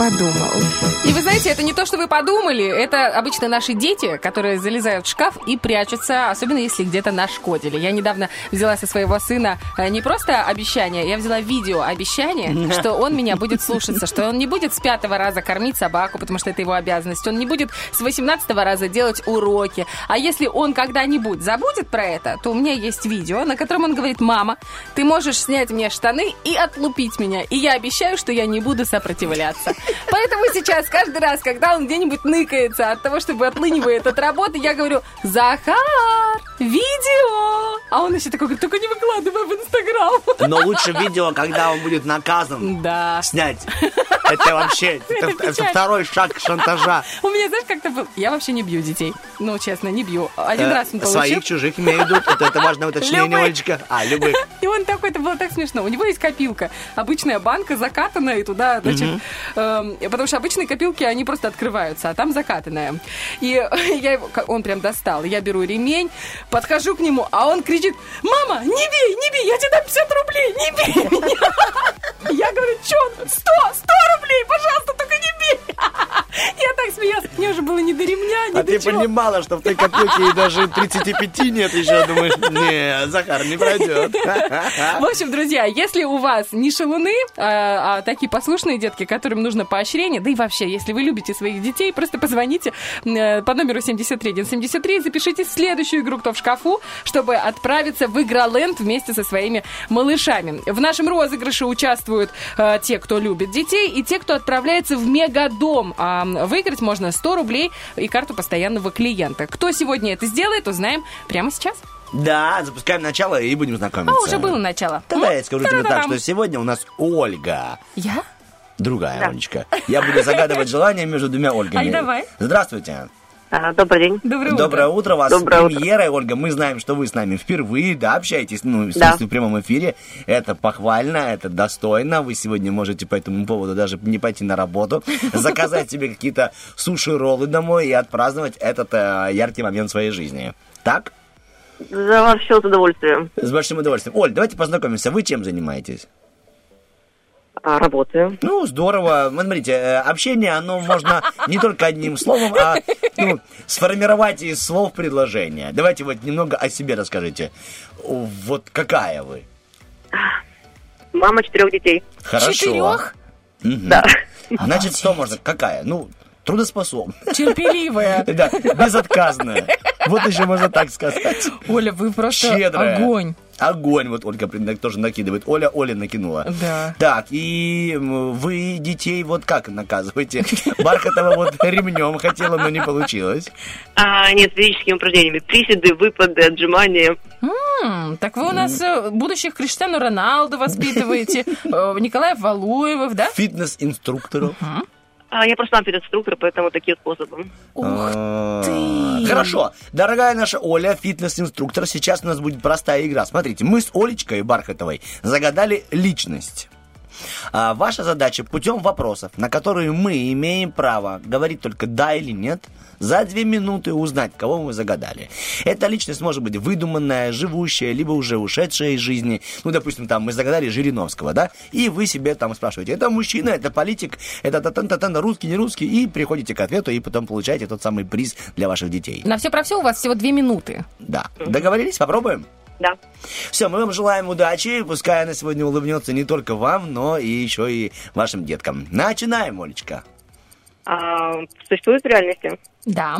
подумал. Что вы подумали. Это обычно наши дети, которые залезают в шкаф и прячутся, особенно если где-то нашкодили. Я недавно взяла со своего сына э, не просто обещание, я взяла видео обещание, что он меня будет слушаться, что он не будет с пятого раза кормить собаку, потому что это его обязанность, он не будет с восемнадцатого раза делать уроки. А если он когда-нибудь забудет про это, то у меня есть видео, на котором он говорит, мама, ты можешь снять мне штаны и отлупить меня. И я обещаю, что я не буду сопротивляться. Поэтому сейчас каждый раз, когда он где-нибудь ныкается от того, чтобы отлынивает от работы, я говорю, Захар, видео! А он еще такой говорит, только не выкладывай в Инстаграм. Но лучше видео, когда он будет наказан, Да. снять. Это вообще это, это печаль. второй шаг шантажа. У меня, знаешь, как-то был... Я вообще не бью детей. Ну, честно, не бью. Один Э, раз он получил. Своих, чужих имею в виду. Это, это важное уточнение, Любых. Олечка. А, любых. И он такой, это было так смешно. У него есть копилка. Обычная банка закатанная, и туда, значит... эм, потому что обычные копилки, они просто открываются, а там закатанная. И я его, он прям достал. Я беру ремень, подхожу к нему, а он кричит, мама, не бей, не бей, я тебе дам 50 рублей, не бей меня. Я говорю, что, 100, 100 рублей, пожалуйста, только не бей. Я так смеялась, мне уже было не до ремня, ни А ты чего. понимала, что в той копилке и даже 35 нет еще, думаешь, не, Захар, не пройдет. В общем, друзья, если у вас не шалуны, а, а такие послушные детки, которым нужно поощрение, да и вообще, если вы любите своих детей, просто позвоните э, по номеру 73173 и запишите следующую игру «Кто в шкафу», чтобы отправиться в Игроленд вместе со своими малышами. В нашем розыгрыше участвуют э, те, кто любит детей, и те, кто отправляется в Мегадом. А выиграть можно 100 рублей и карту постоянного клиента. Кто сегодня это сделает, узнаем прямо сейчас. Да, запускаем начало и будем знакомиться. А, уже было начало. Ну, я скажу тебе так, что сегодня у нас Ольга. Я? Другая Олечка. Я буду загадывать желание между двумя Ольгами. Ай, давай. Здравствуйте. Добрый день. Доброе, Доброе утро. Вас Доброе с утро. премьерой, Ольга. Мы знаем, что вы с нами впервые, да, общаетесь, ну, в Да. смысле, в прямом эфире. Это похвально, это достойно. Вы сегодня можете по этому поводу даже не пойти на работу, заказать себе какие-то суши-роллы домой и отпраздновать этот э, яркий момент в своей жизни. Так? За ваш счет с удовольствием. С большим удовольствием. Оль, давайте познакомимся. Вы чем занимаетесь? А, работаю. Ну, здорово. Вот Смотрите, э, общение, оно можно не только одним словом, а ну, сформировать из слов предложение. Давайте вот немного о себе расскажите. Вот какая вы? Мама четырех детей. Хорошо. Четырех? Мгм. Да. Значит, что можно? Какая? Ну, трудоспособная. Терпеливая. Да, безотказная. Вот еще можно так сказать. Оля, вы просто Щедрая. огонь. Огонь, вот Ольга тоже накидывает. Оля, Оля накинула. Да. Так, и вы детей вот как наказываете? Бархатова вот ремнем хотела, но не получилось. А, нет, физическими упражнениями. Приседы, выпады, отжимания. Так вы у нас э, будущих Криштиану Роналду воспитываете, э, Николая Валуевых, да? Фитнес-инструкторов. А, я просто сам инструктор, поэтому такие способы. А, Хорошо. Дорогая наша Оля, фитнес-инструктор, сейчас у нас будет простая игра. Смотрите, мы с Олечкой Бархатовой загадали личность. А ваша задача путем вопросов, на которые мы имеем право говорить только да или нет, за две минуты узнать, кого мы загадали. Эта личность может быть выдуманная, живущая, либо уже ушедшая из жизни. Ну, допустим, там мы загадали Жириновского, да, и вы себе там спрашиваете, это мужчина, это политик, это татан татан русский, не русский, и приходите к ответу, и потом получаете тот самый приз для ваших детей. На все про все у вас всего две минуты. Да. Договорились? Попробуем? Да. Все, мы вам желаем удачи. Пускай она сегодня улыбнется не только вам, но и еще и вашим деткам. Начинаем, Олечка. А, существует в реальности? Да.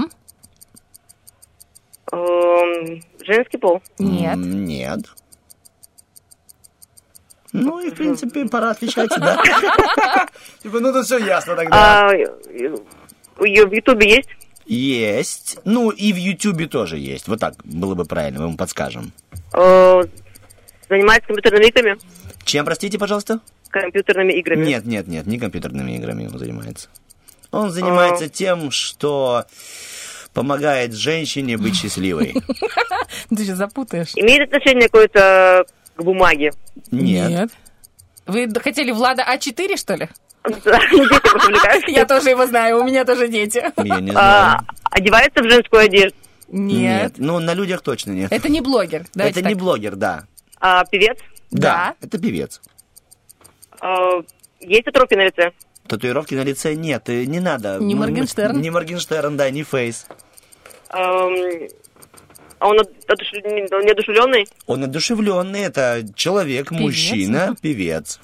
Эм, женский пол? Нет. М, Нет. Ну и, в принципе, пора отвечать, да? Типа, ну тут все ясно тогда. А, в Ютубе есть? Есть. Ну и в Ютубе тоже есть. Вот так было бы правильно, мы вам подскажем. Э, занимается компьютерными играми? Чем, простите, пожалуйста? Компьютерными играми? Нет, нет, нет, не компьютерными играми он занимается. Он занимается тем, что помогает женщине быть счастливой. Ты же запутаешь. Имеет отношение какое-то к бумаге? Нет. Вы д- хотели Влада А4, что ли? Дети просто увлекаются. Я тоже его знаю, у меня тоже дети. Я не А, знаю. Одевается в женскую одежду? Нет. Ну, на людях точно нет. Это не блогер. Давайте Это не блогер, да. А, певец? Да, это певец. А, есть татуировки на лице? Татуировки на лице нет, и не надо. Не Ну, Моргенштерн. Не Моргенштерн, да, не Фейс. А он одуш- неодушевленный? Он одушевленный, это человек, мужчина, певец.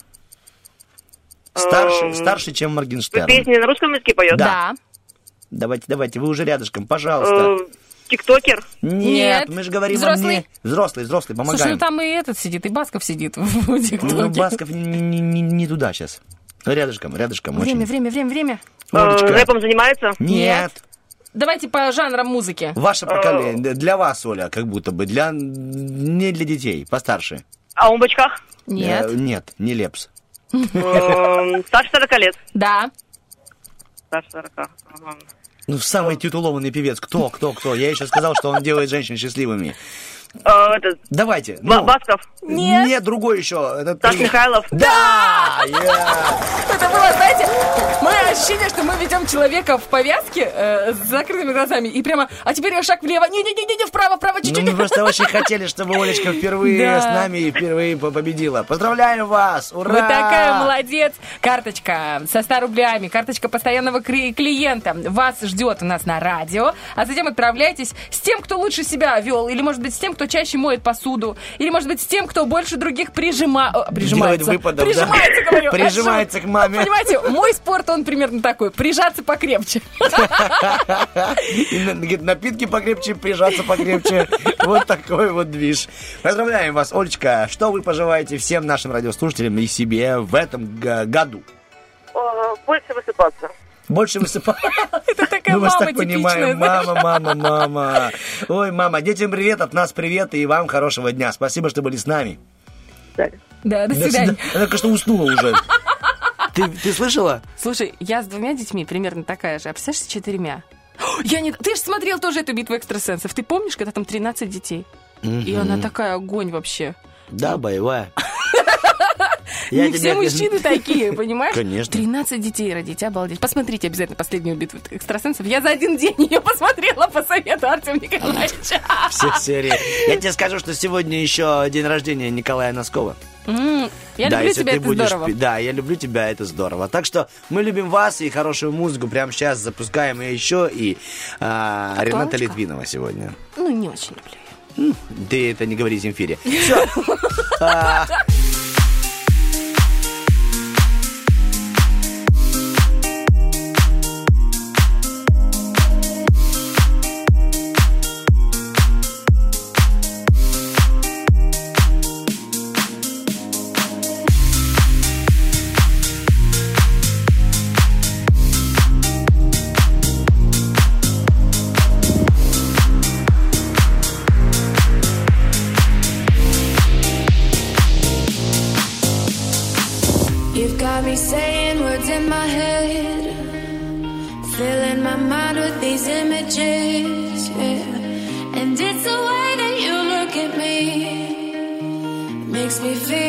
Старше, Эм, старше, чем Моргенштерн. Песни на русском языке поет? Да. Давайте, давайте, вы уже рядышком, пожалуйста. Э, Тиктокер? Нет, Нет. мы же говорим Взрослый? о мне. Взрослый, взрослый, помогаем. Слушай, ну там и этот сидит, и Басков сидит в Ну. Басков не, не- не- туда сейчас. Рядышком, рядышком. Время, очень. время, время, время. Э, Олечка. рэпом занимается? Нет. Давайте по жанрам музыки. Ваше поколение. Для вас, Оля, как будто бы. Для... Не для детей, постарше. А он в очках? Нет. Э, нет, не Лепс. Эм, Старше 40 лет? Да. Старше 40. Ага. Ну, самый титулованный певец. Кто, кто, кто? Я еще сказал, что он делает женщин счастливыми. Э, это, Давайте. Ну. Басков? Нет. Нет, другой еще. Это три- Михайлов? Да! я- Это было, знаете, мое ощущение, что мы ведем человека в повязке э, с закрытыми глазами. И прямо, а теперь шаг влево. Не-не-не, вправо, вправо, Ну, чуть-чуть. мы просто очень хотели, чтобы Олечка впервые Да. с нами и впервые по- победила. Поздравляю вас! Ура! Вы такая молодец. Карточка со 100 рублями, карточка постоянного клиента вас ждет у нас на радио. А затем отправляйтесь с тем, кто лучше себя вел. Или, может быть, с тем, кто чаще моет посуду. Или, может быть, с тем, кто больше других прижима... о, прижимается. Делает выпадов, да. Прижимается, говорю. Прижимается к маме. Понимаете, мой спорт, он примерно такой. Прижаться покрепче. Напитки покрепче, прижаться покрепче. Вот такой вот движ. Поздравляем вас, Олечка. Что вы пожелаете всем нашим радиослушателям и себе в этом году? Э, Больше высыпаться. Больше высыпать. Это такая Мы вас мама так понимаем. Мама, мама, мама. Ой, мама, детям привет, от нас привет и вам хорошего дня. Спасибо, что были с нами. Да, до До свидания. свидания. Она, конечно, уснула уже. Ты, ты слышала? Слушай, я с двумя детьми примерно такая же, а представляешь, с четырьмя? Я не... Ты же смотрел тоже эту битву экстрасенсов. Ты помнишь, когда там 13 детей? И она такая огонь вообще. Да, боевая. Не все мужчины такие, понимаешь? Конечно. 13 детей родить, обалдеть. Посмотрите обязательно последнюю битву экстрасенсов. Я за один день ее посмотрела по совету Артема Николаевича. Все серии. Я тебе скажу, что сегодня еще день рождения Николая Носкова. Я да, люблю тебя, это будешь здорово. Да, я люблю тебя, это здорово. Так что мы любим вас и хорошую музыку. Прямо сейчас запускаем и еще и а, Рената? Литвинова сегодня. Ну, не очень люблю. Ты это не говори Земфире. Все. with these images, yeah. And it's the way that you look at me, makes me feel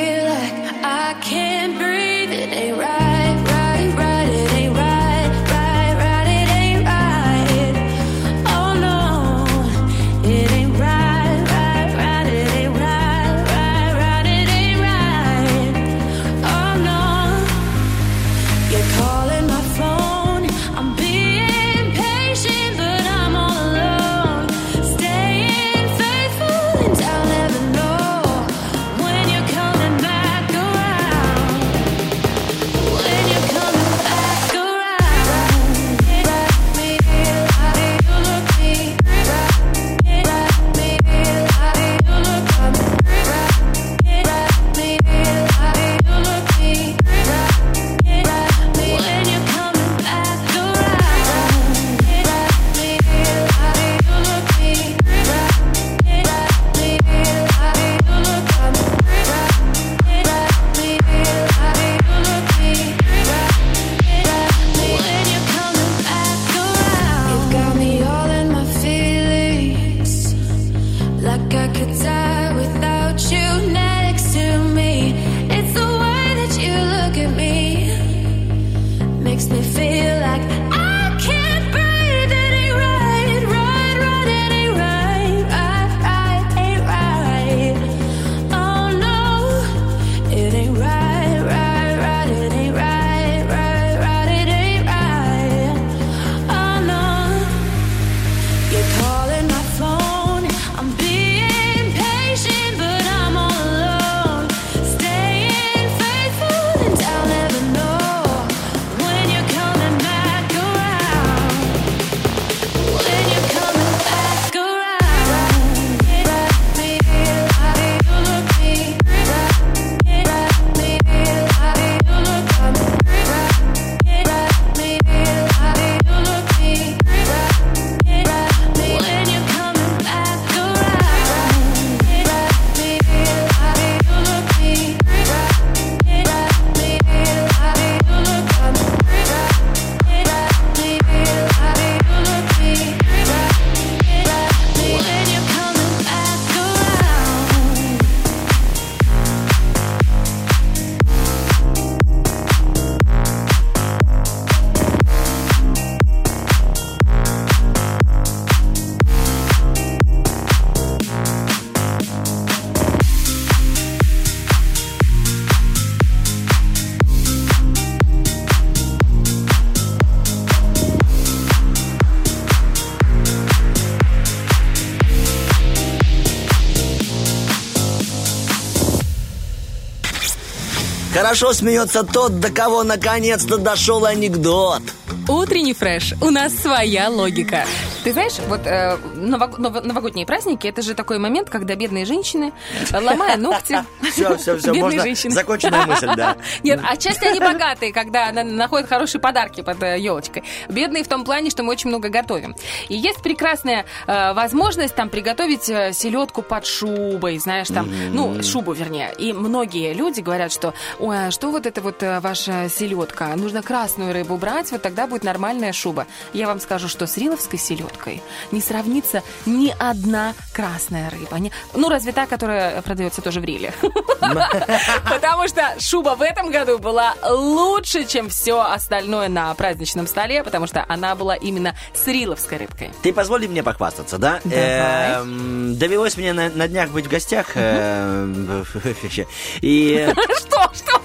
Хорошо смеется тот, до кого наконец-то дошел анекдот. Утренний фреш. У нас своя логика. Ты знаешь, вот э, новог- ново- новогодние праздники это же такой момент, когда бедные женщины, ломая ногти. Все, все, все, можно. женщины. Законченная мысль, да. Нет, отчасти они богатые, когда на- находят хорошие подарки под елочкой. Бедные в том плане, что мы очень много готовим. И есть прекрасная э, возможность там приготовить э, селедку под шубой, знаешь, там, ну, шубу, вернее. И многие люди говорят, что, ой, а что вот это вот э, ваша селедка? Нужно красную рыбу брать, вот тогда будет нормальная шуба. Я вам скажу, что с риловской селедкой не сравнится ни одна красная рыба. Ну, разве та, которая продается тоже в риле. Потому что шуба в этом году была лучше, чем все остальное на праздничном столе, потому что она была именно с риловской рыбкой. Ты позволь мне похвастаться, да? Эм, довелось мне на, днях быть в гостях. эм, И... Что? Что?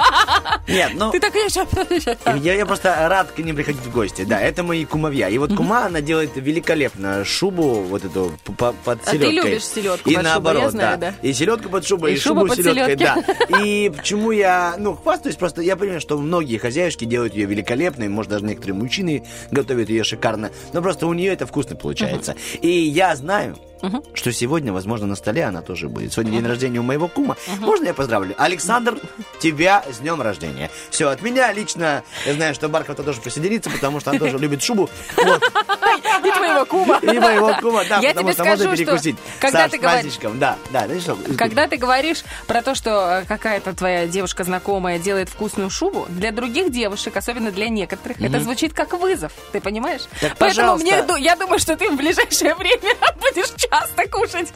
Нет, ну... Ты сейчас... Я, я просто рад к ним приходить в гости. Да, это мои кумовья. И вот кума, она делает великолепно шубу вот эту под А ты селедкой. любишь селедку И наоборот, знаю, да. И селедку под шубой, И шубу под селедкой, да. селедкой. И почему я, ну, хвастаюсь, просто я понимаю, что многие хозяюшки делают ее великолепной, может, даже некоторые мужчины готовят ее шикарно, но просто у нее это вкусно получается. И я знаю, что сегодня, возможно, на столе она тоже будет. Сегодня день рождения у моего кума. Можно я поздравлю? Александр, тебя с днем рождения. Все, от меня лично, я знаю, что Бархов тоже присоединится, потому что он тоже любит шубу. Вот. И твоего кума. И моего кума, да, Я потому что можно что перекусить. когда Саш, ты говоришь- праздничком, да, да, да, что? Когда ты говоришь про то, что э, какая-то твоя девушка знакомая делает вкусную шубу, для других девушек, особенно для некоторых, это звучит как вызов. Ты понимаешь? Так, Поэтому пожалуйста. мне, я думаю, что ты в ближайшее время будешь часто кушать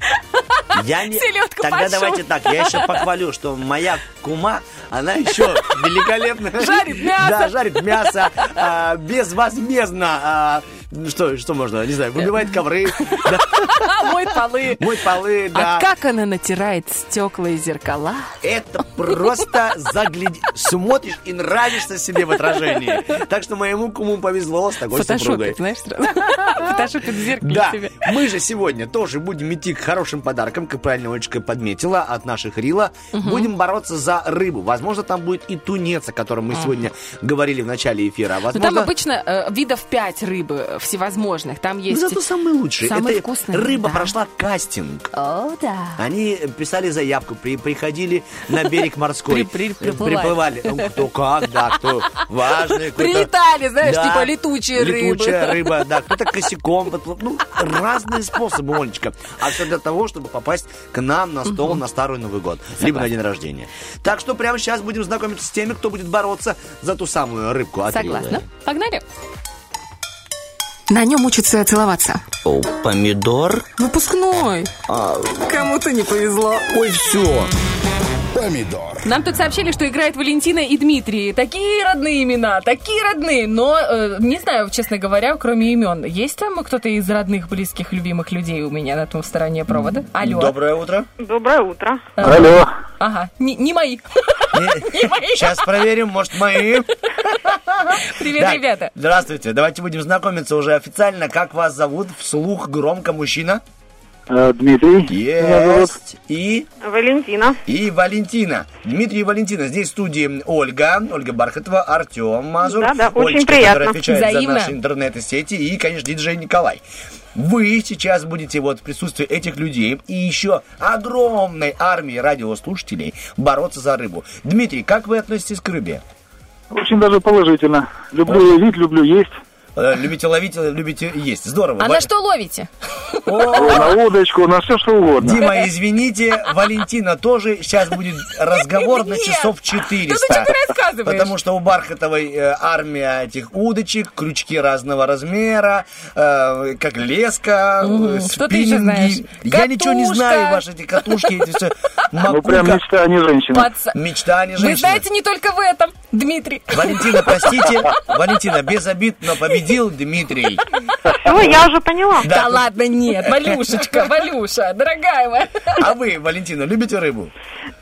Я не... селедку Тогда под давайте так, я еще похвалю, что моя кума, она еще великолепно... Жарит мясо. Да, жарит мясо, а, безвозмездно. а, что, что можно, не знаю, выбивает ковры, Моет полы. моет полы, да. А как она натирает стекла и зеркала? Это просто загляди... Смотришь и нравишься себе в отражении. Так что моему куму повезло с такой супругой. Знаешь. Фотошопит в зеркале Да, себе. мы же сегодня тоже будем идти к хорошим подаркам, как правильно Олечка подметила, от наших Рила. Будем бороться за рыбу. Возможно, там будет и тунец, о котором мы Мгм. сегодня говорили в начале эфира. А Ну, там Возможно, обычно э, видов пять рыбы э, всевозможных. Там есть... зато самый лучший. Самый Это вкусный, рыба да. прошла кастинг. О, да. Они писали заявку, при- приходили на берег морской. При- при- э, приплывали. приплывали. Ну, Кто как, да, кто важный. Прилетали, знаешь, Да, типа летучие рыбы. Летучая рыба, да. Кто-то косяком. подплыл. Ну, разные способы, Олечка. А все для того, чтобы попасть к нам на стол на Старый Новый год. Либо на день рождения. Так что прямо сейчас будем знакомиться с теми, кто будет бороться за ту самую рыбку Согласна. Погнали. На нем учатся целоваться. О, помидор? Выпускной. А, Кому-то не повезло. ой, все. Помидор. Нам тут сообщили, что играет Валентина и Дмитрий. Такие родные имена, такие родные. Но, э, не знаю, честно говоря, кроме имен, есть там кто-то из родных, близких, любимых людей у меня на том стороне провода? Алло. Доброе утро. Доброе утро. Алло. Ага, не, не мои. Сейчас проверим, может, мои. Привет, Да. ребята. Здравствуйте. Давайте будем знакомиться уже официально. Как вас зовут? Вслух громко, мужчина. Дмитрий. Есть. И... Валентина. И Валентина. Дмитрий и Валентина. Здесь в студии Ольга, Ольга Бархатова, Артем Мазур. Да, да, очень Олечка, приятно. которая отвечает Взаимно. за наши интернет-сети. И, конечно, диджей Николай. Вы сейчас будете вот в присутствии этих людей и еще огромной армии радиослушателей бороться за рыбу. Дмитрий, как вы относитесь к рыбе? Очень даже положительно. Люблю ловить, люблю есть. Э, Любите ловить, любите есть. Здорово. А Ва- на что ловите? На удочку, на все что угодно. Дима, извините, Валентина тоже. Сейчас будет разговор на часов 400. Да ты что ты рассказываешь? Потому что у Бархатовой э, армия этих удочек, крючки разного размера, э, как леска, э, что ты еще знаешь? спиннинги. Я ничего не знаю, ваши эти катушки, эти все. Ну прям мечта, а не женщина. Мечта, а не Вы женщина. знаете, не только в этом, Дмитрий. Валентина, простите. Валентина, без обид, но победил Дмитрий. Все, я уже поняла. Да, ладно, нет, Валюшечка, Валюша, дорогая моя. А вы, Валентина, любите рыбу?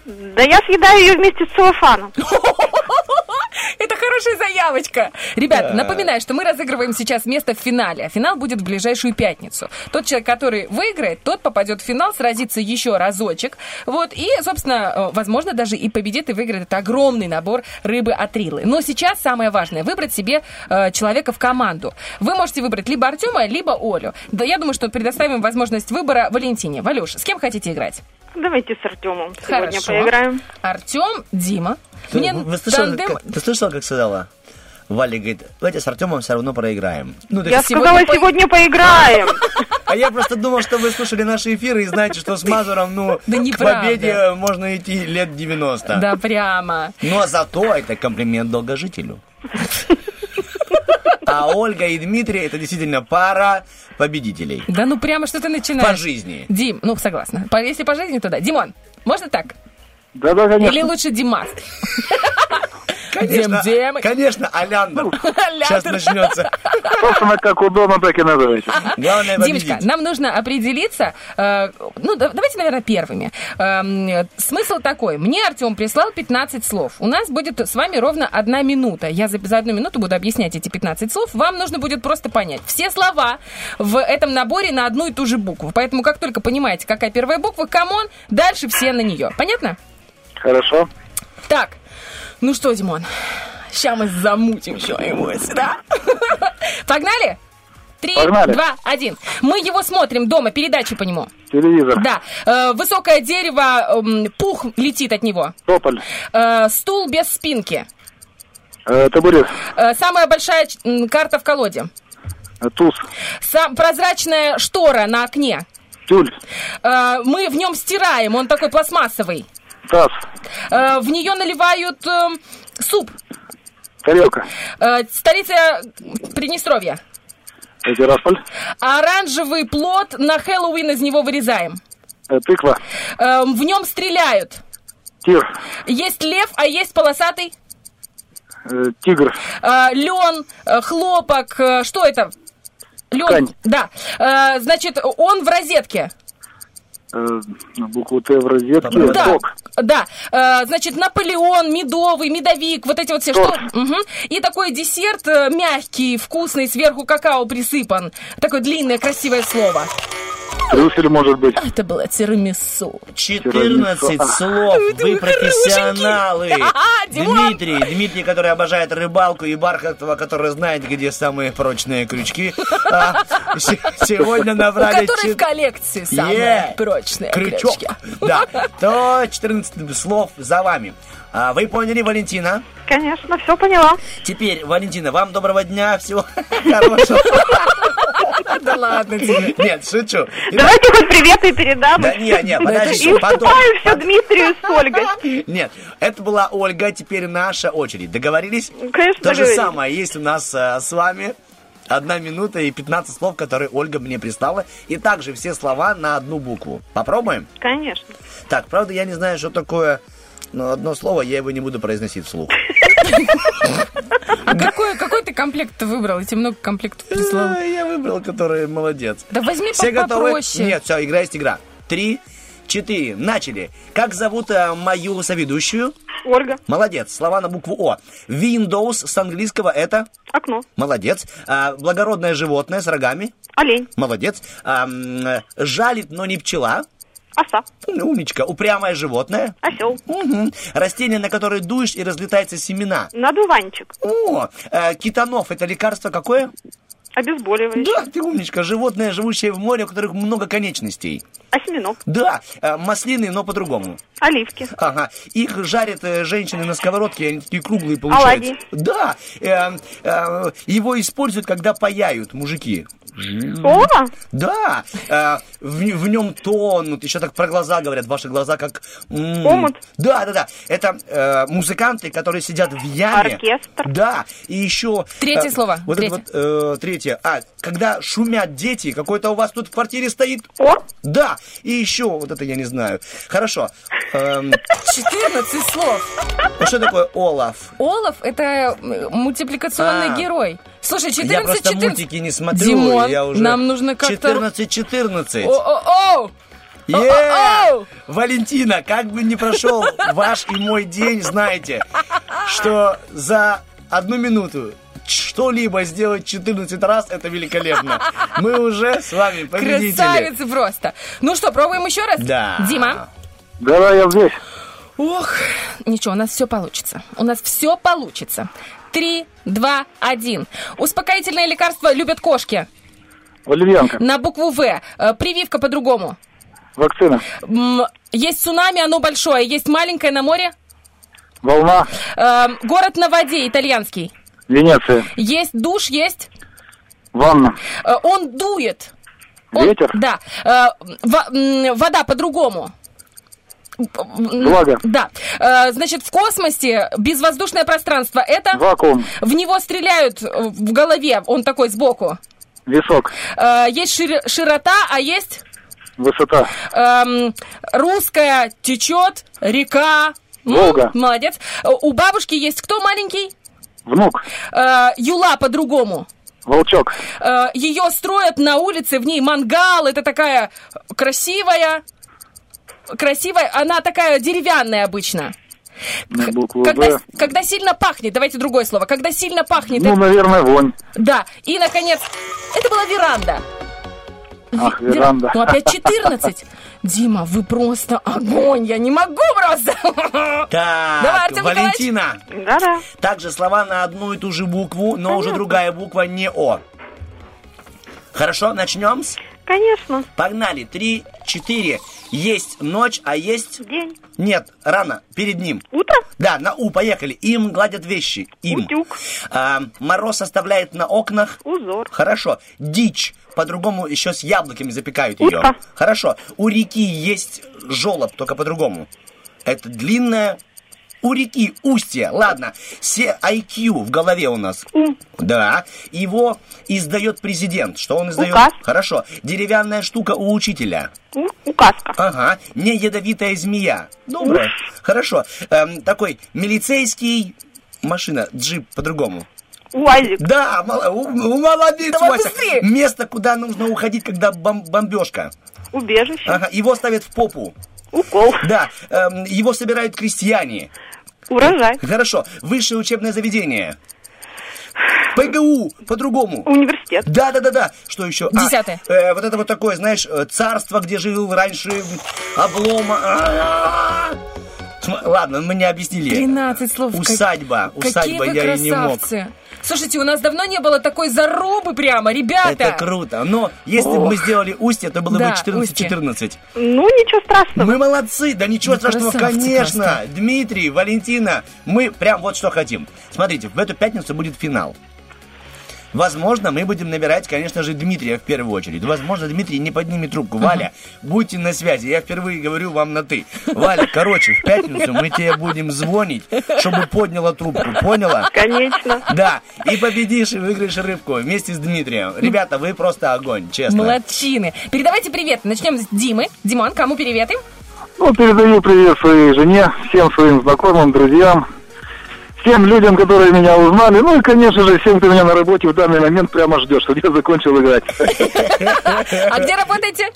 Да я съедаю ее вместе с целлофаном. Это хорошая заявочка. Ребята, напоминаю, что мы разыгрываем сейчас место в финале. А финал будет в ближайшую пятницу. Тот человек, который выиграет, тот попадет в финал, сразится еще разочек. Вот, и, собственно, э, возможно, даже и победит и выиграет этот огромный набор рыбы от Рилы. Но сейчас самое важное выбрать себе э, человека в команду. Вы можете выбрать либо Артема, либо Олю. Да, я думаю, что предоставим возможность выбора Валентине. Валюш, с кем хотите играть? Давайте с Артемом сегодня поиграем. Артем, Дима. Ты, Мне вы слышал, тандем- как, ты слышал, как сказала? Валя говорит, давайте с Артемом все равно проиграем. Ну, Я сегодня сказала, по- сегодня поиграем. А я просто думал, что вы слушали наши эфиры и знаете, что с Мазуром, ну, Да к победе можно идти лет 90. Да, прямо. Но зато это комплимент долгожителю. А Ольга и Дмитрий это действительно пара победителей. Да ну прямо что ты начинаешь. По жизни. Дим, ну согласна. По- Если по жизни, то да. Димон, можно так? Да-да, конечно. Или лучше Димас? Конечно, Дим. конечно, Аляндр. Сейчас начнется. Собственно, как удобно, так и называйте. Главное Димочка, нам нужно определиться, э, ну, да- давайте, наверное, первыми. Эм, смысл такой. Мне Артем прислал 15 слов. У нас будет с вами ровно одна минута. Я за, за одну минуту буду объяснять эти 15 слов. Вам нужно будет просто понять. Все слова в этом наборе на одну и ту же букву. Поэтому, как только понимаете, какая первая буква, come on, дальше все на нее. Понятно? Хорошо. Так, ну что, Димон, сейчас мы замутим что-нибудь, да? Погнали? Три, Погнали. два, один. Мы его смотрим дома, передачи по нему. Телевизор. Да, э, высокое дерево, эм, пух летит от него. Тополь. Э, стул без спинки. Э, табурет. Э, самая большая карта в колоде. Э, туз. Сам, прозрачная штора на окне. Тюль. Э, мы в нем стираем, он такой пластмассовый. Таз. Э, в нее наливают эм, суп. Тарелка. Э, столица Приднестровья. Тирасполь. Оранжевый плод на Хэллоуин из него вырезаем. Э, тыква. Эм, в нем стреляют. Тир. Есть лев, а есть полосатый. Э, тигр. лен, хлопок. э, что это? Лен. Ткань. Да. Э, значит, он в розетке. Э, букву Т в розетке. Да. Ток. Да. Э, значит, Наполеон, медовый, медовик, вот эти вот все что. Мгм. И такой десерт э, мягкий, вкусный, сверху какао присыпан. Такое длинное, красивое слово. Трюфель, может быть. Это было тирамису. 14 А. слов. Вы профессионалы. А. Дмитрий, Дмитрий, который обожает рыбалку, и Бархатова, который знает, где самые прочные крючки. А, се- Сегодня набрали... которой в коллекции самые прочные Крючок. крючки. Да. То 14 слов за вами. А, Вы поняли, Валентина? Конечно, все поняла. Теперь, Валентина, вам доброго дня, всего хорошего. Да ладно тебе. Нет, шучу. Давайте хоть приветы передам. Да не, не, И подожди, потом. уступаю все Дмитрию с Ольгой. Нет, это была Ольга, теперь наша очередь. Договорились? Конечно, То же самое есть у нас э, с вами. Одна минута и 15 слов, которые Ольга мне прислала. И также все слова на одну букву. Попробуем? Конечно. Так, правда, я не знаю, что такое... Но одно слово, я его не буду произносить вслух. А какой, какой ты комплект ты выбрал? Я тебе много комплектов прислал. Я выбрал, который молодец. Да возьми Все готовы? попроще. Нет, все, игра есть игра. Три, четыре, начали. Как зовут э, мою соведущую? Ольга. Молодец. Слова на букву О. Windows с английского это? Окно. Молодец. А, благородное животное с рогами? Олень. Молодец. А, жалит, но не пчела? Оса. Ну, Умничка. Упрямое животное? Осел. Мгм. Растение, на которое дуешь и разлетается семена? Надуванчик. О, э, китанов это лекарство какое? Обезболивающий. Да, ты умничка. Животное, живущее в море, у которых много конечностей. Осьминог. Да, э, маслины, но по-другому. Оливки. Ага. Их жарят э, женщины на сковородке, они такие круглые получаются. Оладьи. Да. э, э, его используют, когда паяют мужики. О, Да, э, в, в нем тонут, еще так про глаза говорят, ваши глаза как... м, Омут. Да, да, да. Это э, музыканты, которые сидят в яме. Оркестр. Да, и еще... Третье слово, Вот это вот э, третье. А, когда шумят дети, какой-то у вас тут в квартире стоит... О. Да, и еще, вот это я не знаю. Хорошо. Эм, 14 слов. ну что такое Олаф? Олаф это э, мультипликационный А. герой. Слушай, 14 я просто 14 мультики не смотрю, Димон, я уже... нам нужно как-то... 14-14. О-о-о! О-о-о! Валентина, как бы не прошел ваш и мой день, знаете, что за одну минуту что-либо сделать 14 раз, это великолепно. Мы уже с вами победители. Красавицы просто. Ну что, пробуем еще раз? Да. Дима? Давай я здесь. Ох, ничего, у нас все получится. У нас все получится. Три, два, один. Успокоительное лекарство любят кошки. Валерьянка. На букву В. Э, Прививка по-другому. Вакцина. Есть цунами, оно большое. Есть маленькое на море. Волна. Э, Город на воде, итальянский. Венеция. Есть душ, есть. Ванна. Э, Он дует. Он- Ветер. Да. Вода по-другому. Влага. Да. Э, Значит, в космосе безвоздушное пространство это... Вакуум. В него стреляют э, в голове, он такой сбоку. Висок. Э, Есть шир- широта, а есть Высота. эм, русская течет река. М, Волга. Молодец. У бабушки есть кто маленький? Внук. Э, Юла по-другому. Волчок. Э, Ее строят на улице, в ней мангал. Это такая красивая, красивая. Она такая деревянная обычно. На букву Когда, Б. когда сильно пахнет, давайте другое слово. Когда сильно пахнет. Ну, это- наверное, вонь. Да. И, наконец, это была веранда. Ах, веранда. Ну, опять 14. Дима, вы просто огонь, я не могу просто. Так, Давай, Артем Валентина. Да-да. Также слова на одну и ту же букву, но уже другая буква не О. Хорошо, начнем с... Конечно. Погнали. Три, четыре. Есть ночь, а есть... День. Нет, рано, перед ним. Утро? Да, на У, поехали. Им гладят вещи. Им. Утюг. А, мороз оставляет на окнах. Узор. Хорошо. Дичь. По-другому еще с яблоками запекают ее. Утка. Хорошо. У реки есть жолоб, только по-другому. Это длинная... У реки устье. Ладно. Все IQ в голове у нас. Ум. Да. Его издает президент. Что он издает? Указ. Хорошо. Деревянная штука у учителя. У- указка. Ага, не ядовитая змея. Доброе. Хорошо. Эм, такой милицейский машина, джип по-другому. УАЗик. Да, молодец, Давай Вася. быстрее. Место, куда нужно уходить, когда бом- бомбежка. Убежище. Ага, его ставят в попу. Укол. Да, эм, его собирают крестьяне. Урожай. Хорошо, высшее учебное заведение. ПГУ, по-другому. Университет. Да, да, да, да. Что еще? А, Десятое. э, вот это вот такое, знаешь, э, царство, где жил раньше облома. А-а-а. См- Ладно, мы не объяснили. 13 слов. Как- Усадьба. Какие Усадьба вы я и не мог. красавцы. Слушайте, у нас давно не было такой зарубы прямо, ребята. Это круто. Но если бы мы сделали устье, то было Да, бы 14-14. Ну, ничего страшного. Мы молодцы, да ничего Ну, страшного, конечно. просто. Дмитрий, Валентина, мы прям вот что хотим. Смотрите, в эту пятницу будет финал. Возможно, мы будем набирать, конечно же, Дмитрия в первую очередь. Возможно, Дмитрий не поднимет трубку. Валя, будьте на связи. Я впервые говорю вам на «ты». Валя, короче, в пятницу мы тебе будем звонить, чтобы подняла трубку. Поняла? Конечно. Да. И победишь и выиграешь рыбку вместе с Дмитрием. Ребята, вы просто огонь, честно. Молодчины. Передавайте привет. Начнем с Димы. Димон, кому приветы? Ну, передаю привет своей жене, всем своим знакомым, друзьям, всем людям, которые меня узнали, ну и, конечно же, всем, кто меня на работе в данный момент прямо ждет, чтобы я закончил играть А где работаете?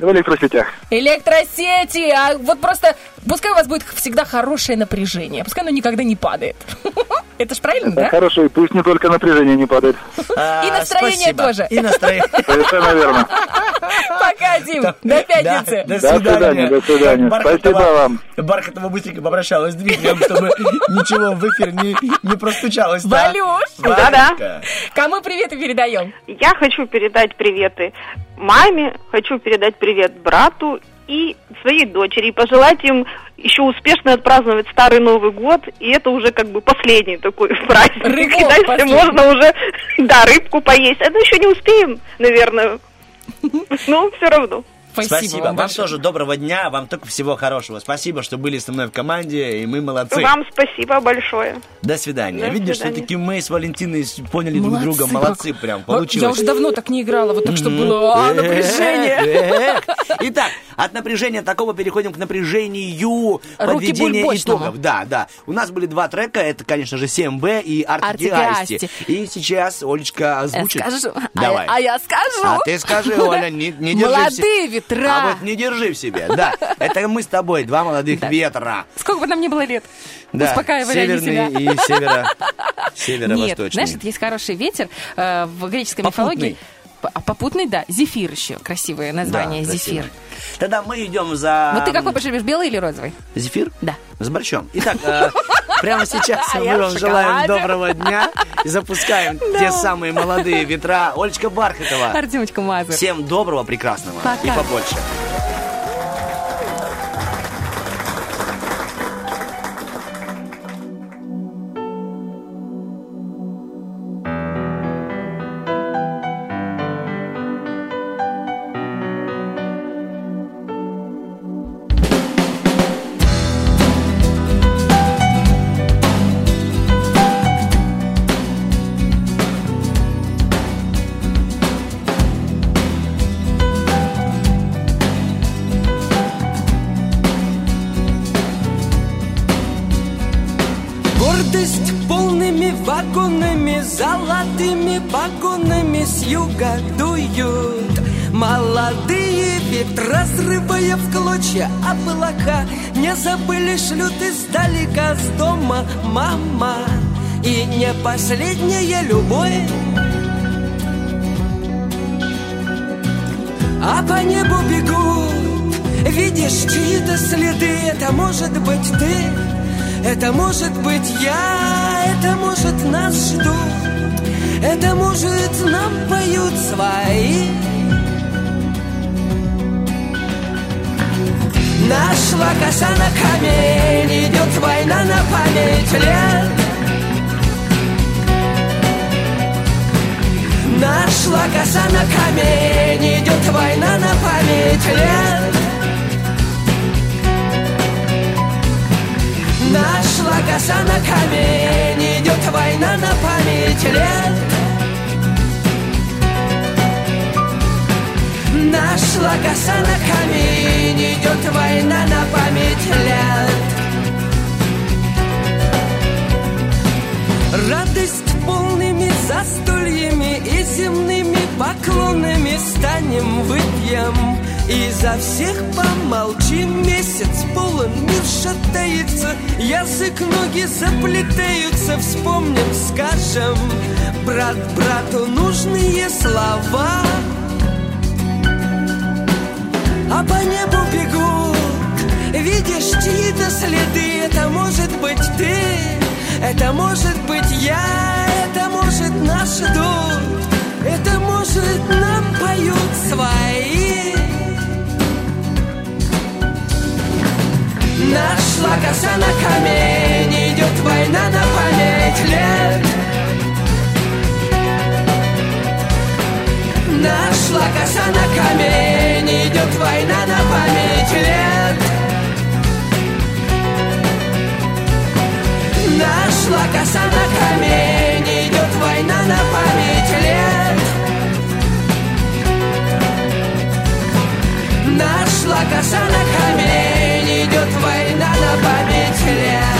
В электросетях. Электросети. А вот просто, пускай у вас будет всегда хорошее напряжение. Пускай оно никогда не падает. Это ж правильно, да? Хорошо, и пусть не только напряжение не падает. А, И настроение спасибо. тоже. И настроение. Совершенно верно. Пока, Дим. До пятницы. До свидания, до свидания. Спасибо вам. Бархатова быстренько попрощалась с Дмитрием, чтобы ничего в эфир не, простучалось. да? Валюш. Валюшка. Кому приветы передаем? Я хочу передать приветы маме, хочу передать привет брату и своей дочери. И пожелать им еще успешно отпраздновать Старый Новый год. И это уже как бы последний такой праздник. Рывок И дальше последний. можно уже, да, рыбку поесть. Это еще не успеем, наверное. Но все равно. Спасибо, Спасибо. вам Вам, тоже доброго дня, вам только всего хорошего. Спасибо, что были со мной в команде, и мы молодцы. Вам спасибо большое. До свидания. До Видишь, свидания. все-таки мы с Валентиной поняли друг Молодцы друга. как. Молодцы прям, Вот получилось. Я уже давно так не играла, вот так, чтобы Мгм. было а, напряжение. Итак, от напряжения такого переходим к напряжению подведения итогов. Да, да. У нас были два трека. Это, конечно же, 7Б и Артик и и Асти. Асти. И сейчас Олечка озвучит. Скажу. А Давай. я- А я скажу. А ты скажи, Оля, не, не держи все- Молодые ветра. А вот не держи в себе. Да, это мы с тобой, два молодых ветра. Сколько бы нам ни было лет. Да, Успокаивали они северный себя. и северо, Нет, знаешь, есть хороший ветер э, в греческой Попутный. мифологии. А Попутный, да. Зефир еще. Красивое название. Да, красиво. Зефир. Тогда мы идем за... Вот ты какой любишь, белый или розовый? Зефир? Да. С борщом. Итак, э, прямо сейчас А мы вам желаем доброго дня и запускаем те самые молодые ветра. Олечка Бархатова. Артемочка Мазур. Всем доброго, прекрасного и побольше. Дуют. Молодые ветра, разрывая в клочья облака. Не забыли, шлют издалека с дома мама. И не последняя любовь. А по небу бегут, видишь чьи-то следы. Это может быть ты, это может быть я. Это может нас ждут, это может нам поют свои Нашла коса на камень, идет война на память лет Нашла коса на камень, идет война на память лет. Нашла коса на камень, идет война на память лет. Нашла коса на камень, идет война на память лет. Радость полными застольями и земными поклонами станем выпьем и за всех помолчим Месяц полон, мир шатается Язык, ноги заплетаются Вспомним, скажем Брат брату нужные слова. А по небу бегут Видишь чьи-то следы Это может быть ты Это может быть я Это может нас ждут Это может нам поют свои Нашла коса на камень Идет война на память лет. Нашла коса на камень Идет война на память лет. Нашла коса на камень Идет война на память лет. Нашла коса на камень память